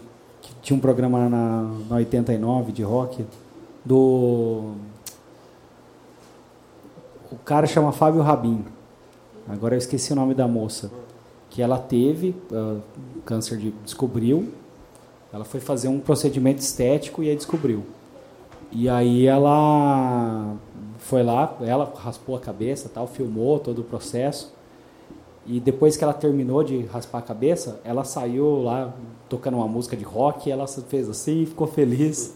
tinha um programa na, na 89 de rock, do. O cara chama Fábio Rabin. Agora eu esqueci o nome da moça. Que ela teve uh, câncer de. descobriu. Ela foi fazer um procedimento estético e aí descobriu. E aí ela foi lá, ela raspou a cabeça, tal, filmou todo o processo. E depois que ela terminou de raspar a cabeça, ela saiu lá tocando uma música de rock, e ela fez assim, ficou feliz.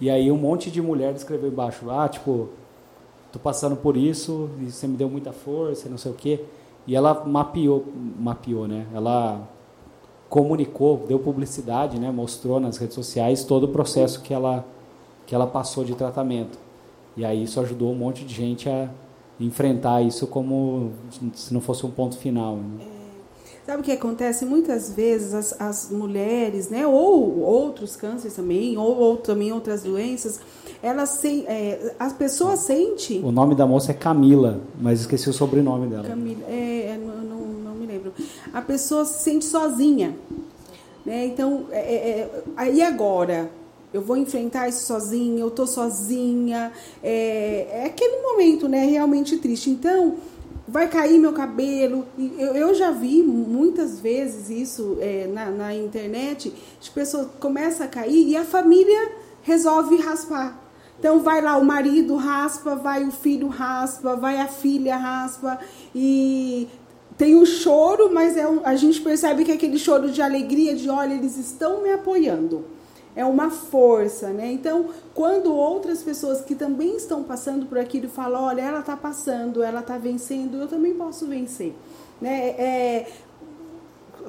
E aí um monte de mulher escreveu embaixo, ah, tipo, tô passando por isso, e você me deu muita força, não sei o quê. E ela mapeou, mapeou, né? Ela comunicou, deu publicidade, né? Mostrou nas redes sociais todo o processo que ela que ela passou de tratamento. E aí isso ajudou um monte de gente a enfrentar isso como se não fosse um ponto final. Né? Sabe o que acontece? Muitas vezes as, as mulheres, né, ou outros cânceres também, ou, ou também outras doenças, elas se, é, as pessoas sentem. O nome da moça é Camila, mas esqueci o sobrenome dela. Camila, é, é não, não, me lembro. A pessoa se sente sozinha. Né? Então, é, é, é e agora? eu vou enfrentar isso sozinha, eu estou sozinha. É, é, aquele momento, né, realmente triste. Então, vai cair meu cabelo. Eu, eu já vi muitas vezes isso é, na, na internet, as pessoas começam a cair e a família resolve raspar. Então vai lá o marido raspa, vai o filho raspa, vai a filha raspa e tem o choro, mas é um, a gente percebe que é aquele choro de alegria, de olha, eles estão me apoiando é uma força, né? Então, quando outras pessoas que também estão passando por aquilo falam, olha, ela está passando, ela está vencendo, eu também posso vencer, né? É,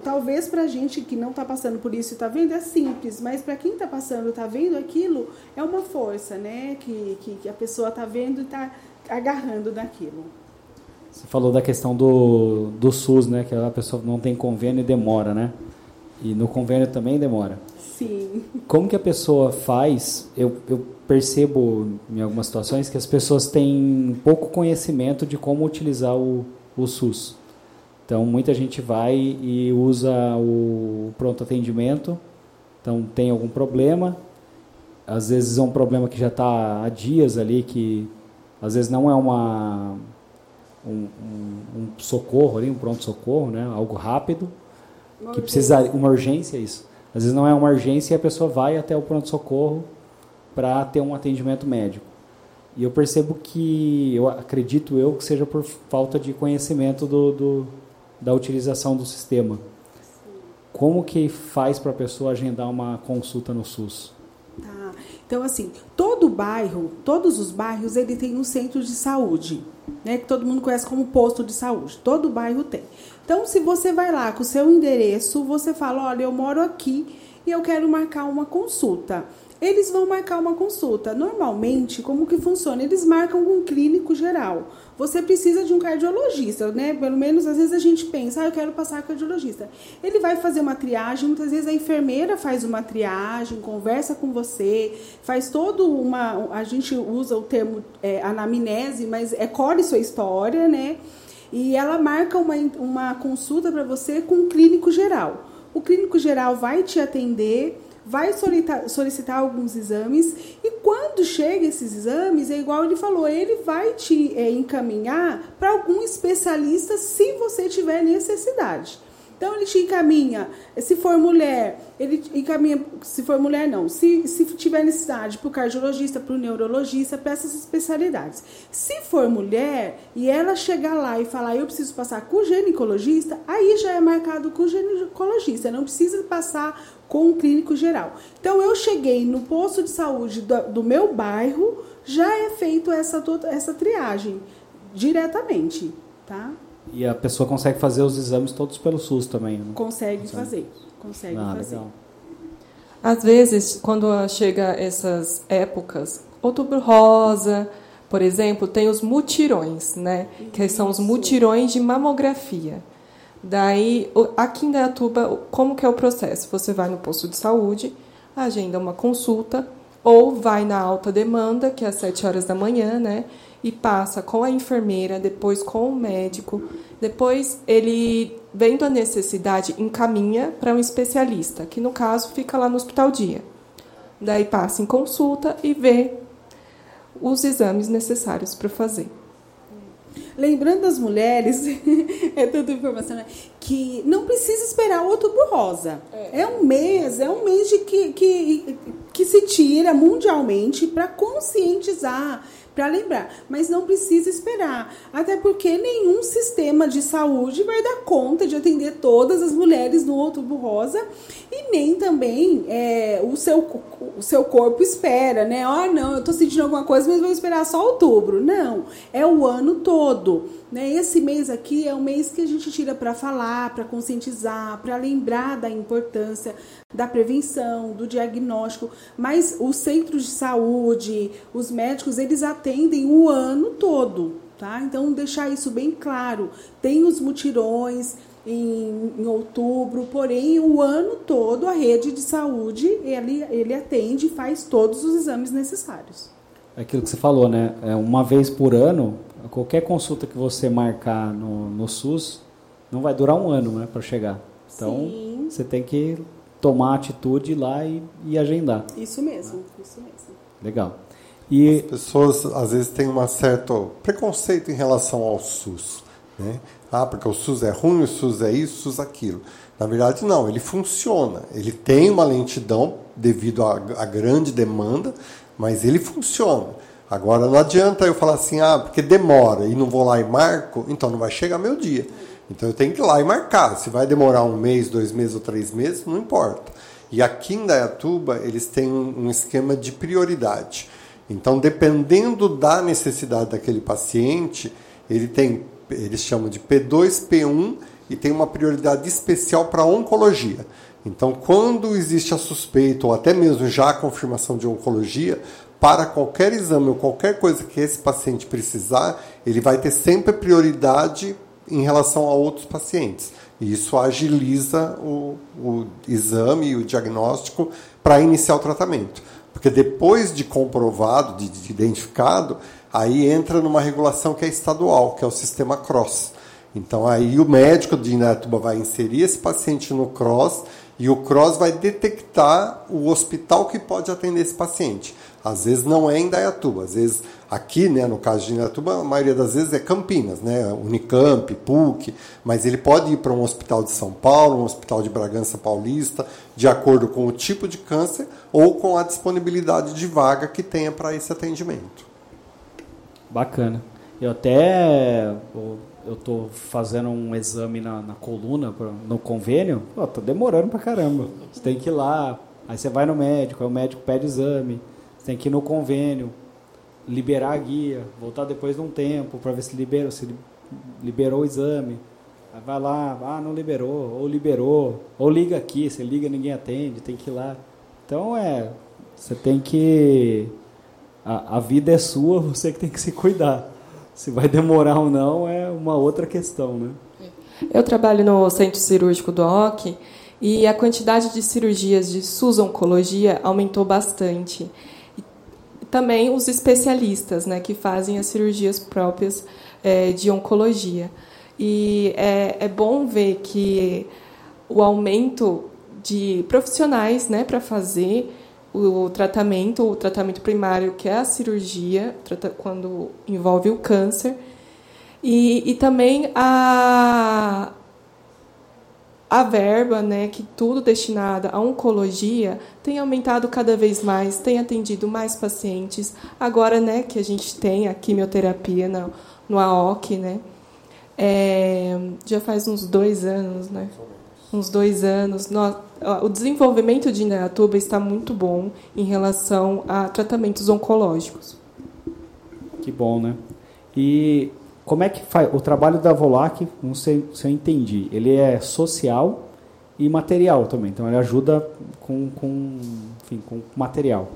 talvez para gente que não está passando por isso e está vendo é simples, mas para quem está passando, está vendo aquilo, é uma força, né? Que, que, que a pessoa está vendo e está agarrando naquilo. Você falou da questão do, do SUS, né? Que a pessoa não tem convênio e demora, né? E no convênio também demora. Sim. Como que a pessoa faz? Eu, eu percebo em algumas situações que as pessoas têm pouco conhecimento de como utilizar o, o SUS. Então, muita gente vai e usa o pronto atendimento. Então, tem algum problema. Às vezes é um problema que já está há dias ali, que às vezes não é uma um, um, um socorro ali, um pronto socorro, né? Algo rápido, uma que precisa uma urgência isso. Às vezes não é uma urgência e a pessoa vai até o pronto-socorro para ter um atendimento médico. E eu percebo que, eu acredito eu, que seja por falta de conhecimento do, do da utilização do sistema. Como que faz para a pessoa agendar uma consulta no SUS? Tá. Então, assim, todo bairro, todos os bairros, ele tem um centro de saúde, né? Que todo mundo conhece como posto de saúde. Todo bairro tem. Então, se você vai lá com o seu endereço, você fala: olha, eu moro aqui e eu quero marcar uma consulta. Eles vão marcar uma consulta. Normalmente, como que funciona? Eles marcam com um clínico geral. Você precisa de um cardiologista, né? Pelo menos às vezes a gente pensa, ah, eu quero passar cardiologista. Ele vai fazer uma triagem, muitas vezes a enfermeira faz uma triagem, conversa com você, faz todo uma. A gente usa o termo é, anamnese, mas é colhe sua história, né? E ela marca uma, uma consulta para você com um clínico geral. O clínico geral vai te atender, vai solicitar, solicitar alguns exames e quando chega esses exames, é igual ele falou, ele vai te é, encaminhar para algum especialista se você tiver necessidade. Então ele te encaminha, se for mulher, ele encaminha, se for mulher não, se, se tiver necessidade para o cardiologista, para o neurologista, para essas especialidades. Se for mulher e ela chegar lá e falar, eu preciso passar com o ginecologista, aí já é marcado com o ginecologista, não precisa passar com o clínico geral. Então eu cheguei no posto de saúde do, do meu bairro, já é feito essa, essa triagem diretamente, tá? E a pessoa consegue fazer os exames todos pelo SUS também, né? Consegue, consegue. fazer. Consegue ah, fazer. Legal. Às vezes, quando chega essas épocas, outubro rosa, por exemplo, tem os mutirões, né? Que são os mutirões de mamografia. Daí, aqui em Dayatuba, como que é o processo? Você vai no posto de saúde, agenda uma consulta, ou vai na alta demanda, que é às 7 horas da manhã, né? E passa com a enfermeira, depois com o médico. Depois, ele, vendo a necessidade, encaminha para um especialista, que no caso fica lá no hospital dia. Daí passa em consulta e vê os exames necessários para fazer. Lembrando as mulheres, é tanta informação, né? Que não precisa esperar o outubro rosa. É. é, um mês, é um mês de que, que, que se tira mundialmente para conscientizar para lembrar, mas não precisa esperar, até porque nenhum sistema de saúde vai dar conta de atender todas as mulheres no Outubro Rosa e nem também é, o, seu, o seu corpo espera, né? Ah, não, eu estou sentindo alguma coisa, mas vou esperar só outubro. Não, é o ano todo. Né? Esse mês aqui é um mês que a gente tira para falar, para conscientizar, para lembrar da importância da prevenção, do diagnóstico, mas os centros de saúde, os médicos, eles atendem o ano todo, tá? Então deixar isso bem claro. Tem os mutirões, em, em, outubro, porém o ano todo a rede de saúde ele, ele atende e faz todos os exames necessários. É aquilo que você falou, né? É uma vez por ano, qualquer consulta que você marcar no, no SUS não vai durar um ano né, para chegar. Então Sim. você tem que tomar atitude lá e, e agendar. Isso mesmo, isso mesmo. Legal. E... As pessoas às vezes têm um certo preconceito em relação ao SUS. Né? Ah, porque o SUS é ruim, o SUS é isso, o SUS é aquilo. Na verdade, não, ele funciona. Ele tem uma lentidão devido à, à grande demanda, mas ele funciona. Agora, não adianta eu falar assim, ah, porque demora e não vou lá e marco, então não vai chegar meu dia. Então eu tenho que ir lá e marcar. Se vai demorar um mês, dois meses ou três meses, não importa. E aqui em Dayatuba, eles têm um esquema de prioridade. Então, dependendo da necessidade daquele paciente, ele tem eles chamam de P2, P1 e tem uma prioridade especial para oncologia. Então, quando existe a suspeita ou até mesmo já a confirmação de oncologia, para qualquer exame ou qualquer coisa que esse paciente precisar, ele vai ter sempre prioridade em relação a outros pacientes. E isso agiliza o, o exame e o diagnóstico para iniciar o tratamento. Porque depois de comprovado, de, de identificado, aí entra numa regulação que é estadual, que é o sistema CROSS. Então aí o médico de Indaiatuba vai inserir esse paciente no CROSS e o CROSS vai detectar o hospital que pode atender esse paciente. Às vezes não é em às vezes aqui, né, no caso de Indaiatuba, a maioria das vezes é Campinas, né, Unicamp, PUC, mas ele pode ir para um hospital de São Paulo, um hospital de Bragança Paulista, de acordo com o tipo de câncer ou com a disponibilidade de vaga que tenha para esse atendimento. Bacana. Eu até eu tô fazendo um exame na, na coluna no convênio, pô, tô demorando pra caramba. Você tem que ir lá, aí você vai no médico, aí o médico pede exame, você tem que ir no convênio, liberar a guia, voltar depois de um tempo para ver se liberou, se liberou o exame. Aí vai lá, ah, não liberou, ou liberou, ou liga aqui, você liga ninguém atende, tem que ir lá. Então é, você tem que a, a vida é sua, você que tem que se cuidar. Se vai demorar ou não é uma outra questão, né? Eu trabalho no centro cirúrgico do OC e a quantidade de cirurgias de SUS oncologia aumentou bastante. Também os especialistas, né, que fazem as cirurgias próprias é, de oncologia. E é, é bom ver que o aumento de profissionais, né, para fazer o tratamento, o tratamento primário, que é a cirurgia, quando envolve o câncer, e, e também a, a verba, né, que tudo destinada à oncologia, tem aumentado cada vez mais, tem atendido mais pacientes. Agora, né, que a gente tem a quimioterapia no, AOC, né, é, já faz uns dois anos, né, uns dois anos, o desenvolvimento de Indaiatuba está muito bom em relação a tratamentos oncológicos. Que bom, né? E como é que faz o trabalho da Volac? Não sei se eu entendi. Ele é social e material também. Então ele ajuda com, com, enfim, com material.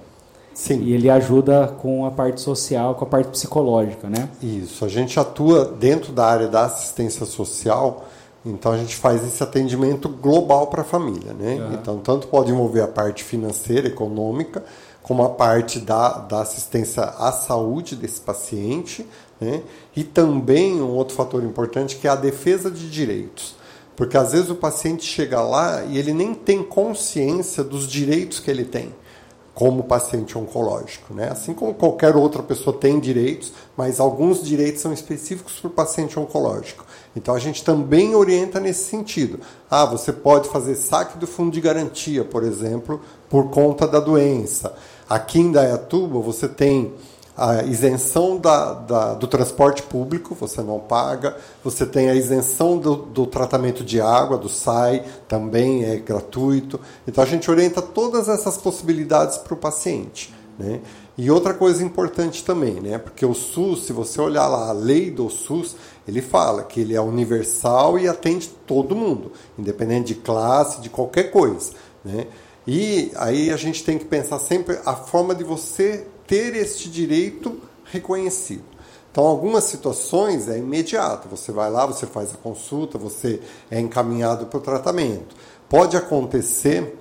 Sim. E ele ajuda com a parte social, com a parte psicológica, né? Isso. A gente atua dentro da área da assistência social, então a gente faz esse atendimento global para a família, né? Uhum. Então tanto pode envolver a parte financeira, econômica, como a parte da, da assistência à saúde desse paciente, né? E também um outro fator importante que é a defesa de direitos. Porque às vezes o paciente chega lá e ele nem tem consciência dos direitos que ele tem como paciente oncológico. Né? Assim como qualquer outra pessoa tem direitos, mas alguns direitos são específicos para o paciente oncológico. Então a gente também orienta nesse sentido. Ah, você pode fazer saque do fundo de garantia, por exemplo, por conta da doença. Aqui em Dayatuba você tem a isenção da, da, do transporte público, você não paga, você tem a isenção do, do, tratamento de água, do SAI, também é gratuito. Então a gente orienta todas essas possibilidades para o paciente. Né? E outra coisa importante também, né? porque o SUS, se você olhar lá a lei do SUS, ele fala que ele é universal e atende todo mundo, independente de classe, de qualquer coisa. Né? E aí a gente tem que pensar sempre a forma de você ter este direito reconhecido. Então, algumas situações é imediato. Você vai lá, você faz a consulta, você é encaminhado para o tratamento. Pode acontecer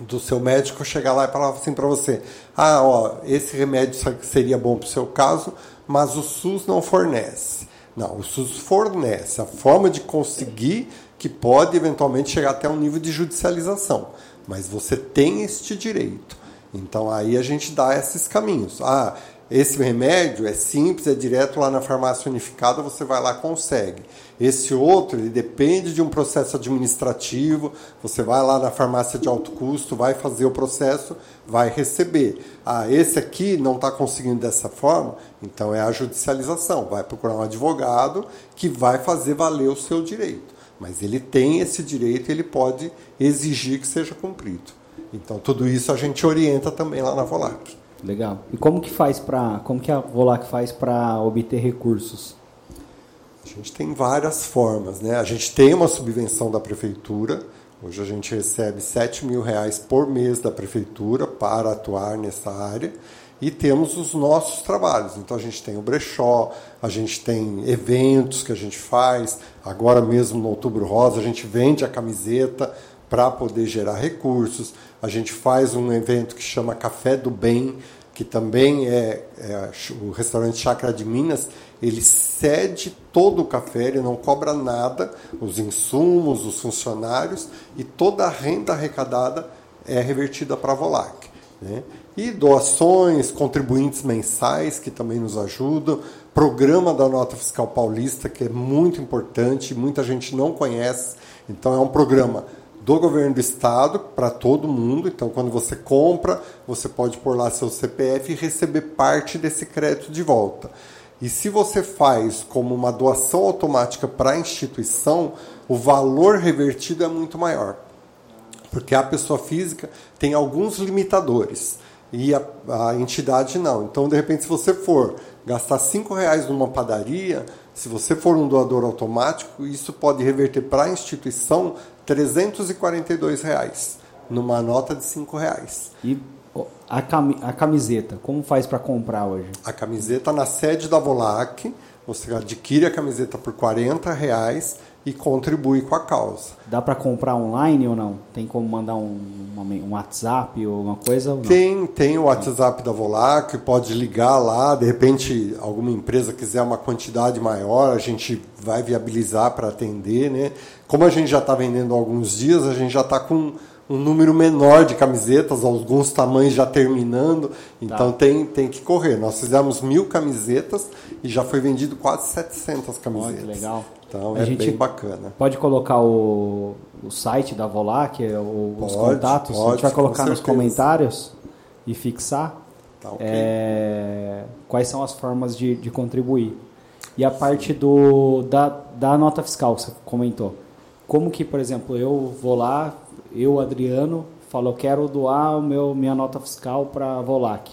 do seu médico chegar lá e falar assim para você: ah, ó, esse remédio seria bom para o seu caso, mas o SUS não fornece. Não, o SUS fornece a forma de conseguir que pode eventualmente chegar até um nível de judicialização, mas você tem este direito. Então aí a gente dá esses caminhos. Ah, esse remédio é simples, é direto lá na farmácia unificada, você vai lá consegue. Esse outro, ele depende de um processo administrativo, você vai lá na farmácia de alto custo, vai fazer o processo, vai receber. Ah, esse aqui não está conseguindo dessa forma, então é a judicialização. Vai procurar um advogado que vai fazer valer o seu direito. Mas ele tem esse direito ele pode exigir que seja cumprido. Então tudo isso a gente orienta também lá na Volac. Legal. E como que faz para, como que a Volac faz para obter recursos? A gente tem várias formas, né? A gente tem uma subvenção da prefeitura. Hoje a gente recebe 7 mil reais por mês da prefeitura para atuar nessa área. E temos os nossos trabalhos. Então a gente tem o brechó, a gente tem eventos que a gente faz. Agora mesmo no Outubro Rosa a gente vende a camiseta para poder gerar recursos. A gente faz um evento que chama Café do Bem, que também é, é, o restaurante Chácara de Minas, ele cede todo o café, ele não cobra nada, os insumos, os funcionários e toda a renda arrecadada é revertida para a Volac. Né? E doações, contribuintes mensais que também nos ajudam, programa da Nota Fiscal Paulista, que é muito importante, muita gente não conhece, então é um programa do governo do estado para todo mundo. Então, quando você compra, você pode pôr lá seu CPF e receber parte desse crédito de volta. E se você faz como uma doação automática para a instituição, o valor revertido é muito maior. Porque a pessoa física tem alguns limitadores e a, a entidade não. Então, de repente, se você for gastar cinco reais numa padaria, se você for um doador automático, isso pode reverter para a instituição 342 reais numa nota de 5 reais. E a, cam a camiseta, como faz para comprar hoje? A camiseta na sede da Volac, você adquire a camiseta por 40 reais e contribui com a causa. Dá para comprar online ou não? Tem como mandar um, um WhatsApp ou alguma coisa? Ou tem, tem o WhatsApp da Volac, pode ligar lá, de repente alguma empresa quiser uma quantidade maior, a gente vai viabilizar para atender, né? Como a gente já está vendendo há alguns dias, a gente já está com um número menor de camisetas, alguns tamanhos já terminando, então tá. tem, tem que correr. Nós fizemos mil camisetas e já foi vendido quase 700 camisetas. Olha, que legal. Então a é gente bem bacana. Pode colocar o, o site da Volac, é os contatos, pode, a gente vai colocar nos comentários e fixar. Tá, okay. é, quais são as formas de, de contribuir. E a parte do, da, da nota fiscal que você comentou. Como que, por exemplo, eu vou lá, eu, Adriano, falo, eu quero doar o meu, minha nota fiscal para a Volac.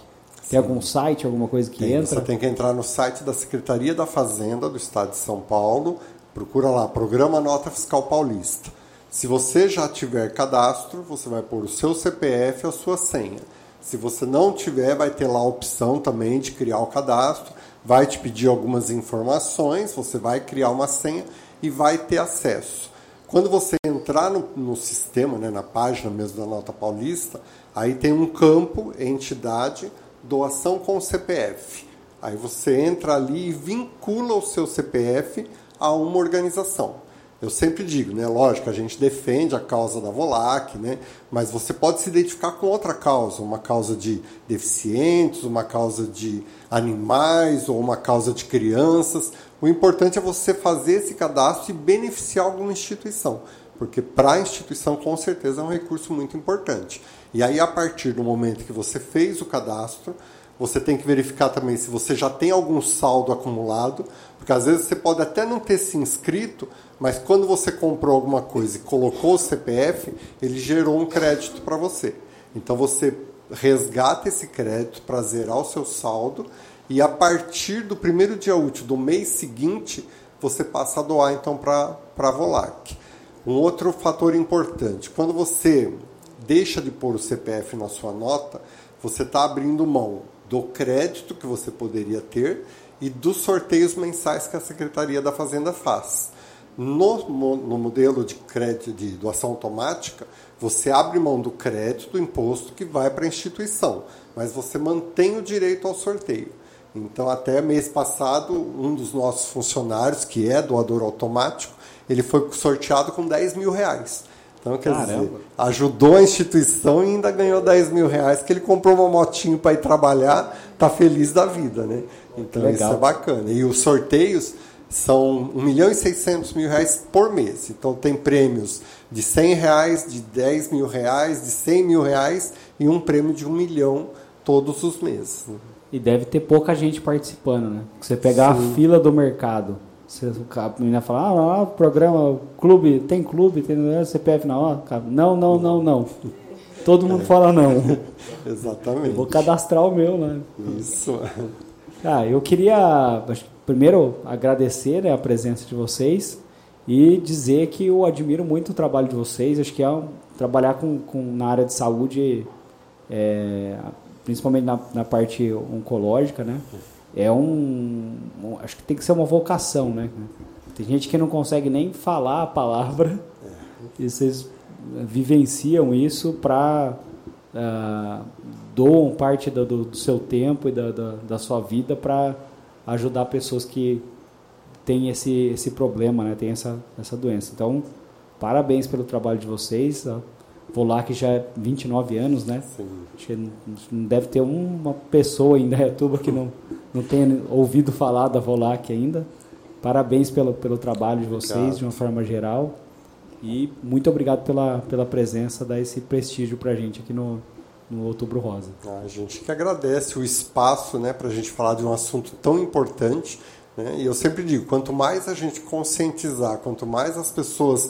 Tem algum site, alguma coisa que tem, entra? Você tem que entrar no site da Secretaria da Fazenda do Estado de São Paulo, procura lá, Programa Nota Fiscal Paulista. Se você já tiver cadastro, você vai pôr o seu CPF e a sua senha. Se você não tiver, vai ter lá a opção também de criar o cadastro, vai te pedir algumas informações, você vai criar uma senha e vai ter acesso. Quando você entrar no, no sistema, né, na página mesmo da Nota Paulista, aí tem um campo, entidade, doação com CPF. Aí você entra ali e vincula o seu CPF a uma organização. Eu sempre digo, né? Lógico, a gente defende a causa da Volac, né? Mas você pode se identificar com outra causa, uma causa de deficientes, uma causa de animais ou uma causa de crianças. O importante é você fazer esse cadastro e beneficiar alguma instituição, porque para a instituição com certeza é um recurso muito importante. E aí a partir do momento que você fez o cadastro, você tem que verificar também se você já tem algum saldo acumulado, porque às vezes você pode até não ter se inscrito, mas quando você comprou alguma coisa e colocou o CPF, ele gerou um crédito para você. Então você resgata esse crédito para zerar o seu saldo e a partir do primeiro dia útil do mês seguinte, você passa a doar então para a Volac. Um outro fator importante, quando você deixa de pôr o CPF na sua nota, você está abrindo mão do crédito que você poderia ter e dos sorteios mensais que a Secretaria da Fazenda faz. No, no modelo de crédito de doação automática, você abre mão do crédito, do imposto que vai para a instituição, mas você mantém o direito ao sorteio. Então, até mês passado, um dos nossos funcionários, que é doador automático, ele foi sorteado com 10 mil reais. Então, quer Caramba. dizer, ajudou a instituição e ainda ganhou 10 mil reais, que ele comprou uma motinho para ir trabalhar, tá feliz da vida, né? Então, isso é bacana. E os sorteios são 1 milhão e 600 mil reais por mês. Então tem prêmios de 100 reais, de 10 mil reais, de 100 mil reais e um prêmio de 1 milhão todos os meses. E deve ter pouca gente participando, né? Você pegar Sim. a fila do mercado, você, a menina fala, ah, programa, clube, tem clube, tem CPF na hora? Não, não, não, não. Todo mundo é. fala não. Exatamente. Eu vou cadastrar o meu, né? Isso. Ah, eu queria primeiro agradecer né, a presença de vocês e dizer que eu admiro muito o trabalho de vocês. Acho que é um, trabalhar com, com, na área de saúde, é, principalmente na, na, parte oncológica, né? É um, um, acho que tem que ser uma vocação, né? Tem gente que não consegue nem falar a palavra e vocês vivenciam isso para uh, ah, doam parte do, do, seu tempo e da, da, da sua vida para ajudar pessoas que têm esse, esse problema, né? tem essa, essa doença. Então, parabéns pelo trabalho de vocês. Vou lá que já é 29 anos, né? Sim. Acho que não deve ter uma pessoa em Dayatuba que não, não tenha ouvido falar da Volac ainda. Parabéns pelo, pelo trabalho de vocês, obrigado. de uma forma geral. E muito obrigado pela, pela presença, dar esse prestígio para a gente aqui no, no Outubro Rosa. A gente que agradece o espaço né, para a gente falar de um assunto tão importante. Né? E eu sempre digo, quanto mais a gente conscientizar, quanto mais as pessoas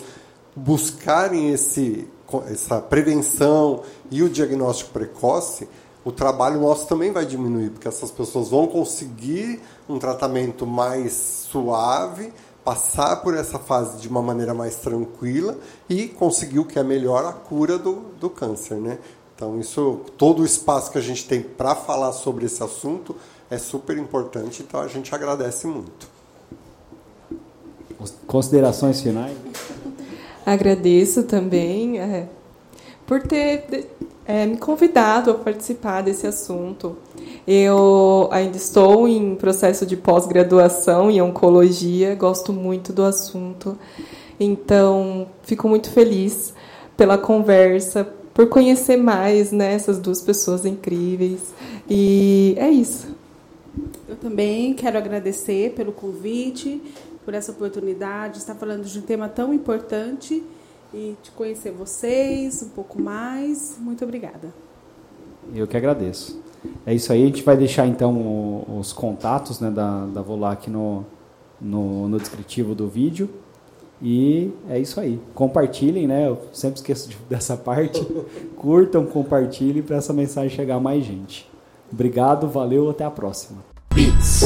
buscarem esse, essa prevenção e o diagnóstico precoce, o trabalho nosso também vai diminuir, porque essas pessoas vão conseguir um tratamento mais suave, passar por essa fase de uma maneira mais tranquila e conseguir o que é melhor, a cura do, do câncer. Né? Então, isso, todo o espaço que a gente tem para falar sobre esse assunto é super importante, então a gente agradece muito. Considerações finais? Agradeço também é, por ter é, me convidado a participar desse assunto. Eu ainda estou em processo de pós-graduação em oncologia, gosto muito do assunto, então fico muito feliz pela conversa, por conhecer mais né, essas duas pessoas incríveis. E é isso. Eu também quero agradecer pelo convite, por essa oportunidade de estar falando de um tema tão importante e de conhecer vocês um pouco mais. Muito obrigada. Eu que agradeço. É isso aí, a gente vai deixar então os contatos né, da, da Volac no, no, no descritivo do vídeo. E é isso aí. Compartilhem, né? Eu sempre esqueço dessa parte. Curtam, compartilhem para essa mensagem chegar a mais gente. Obrigado, valeu, até a próxima. Beats.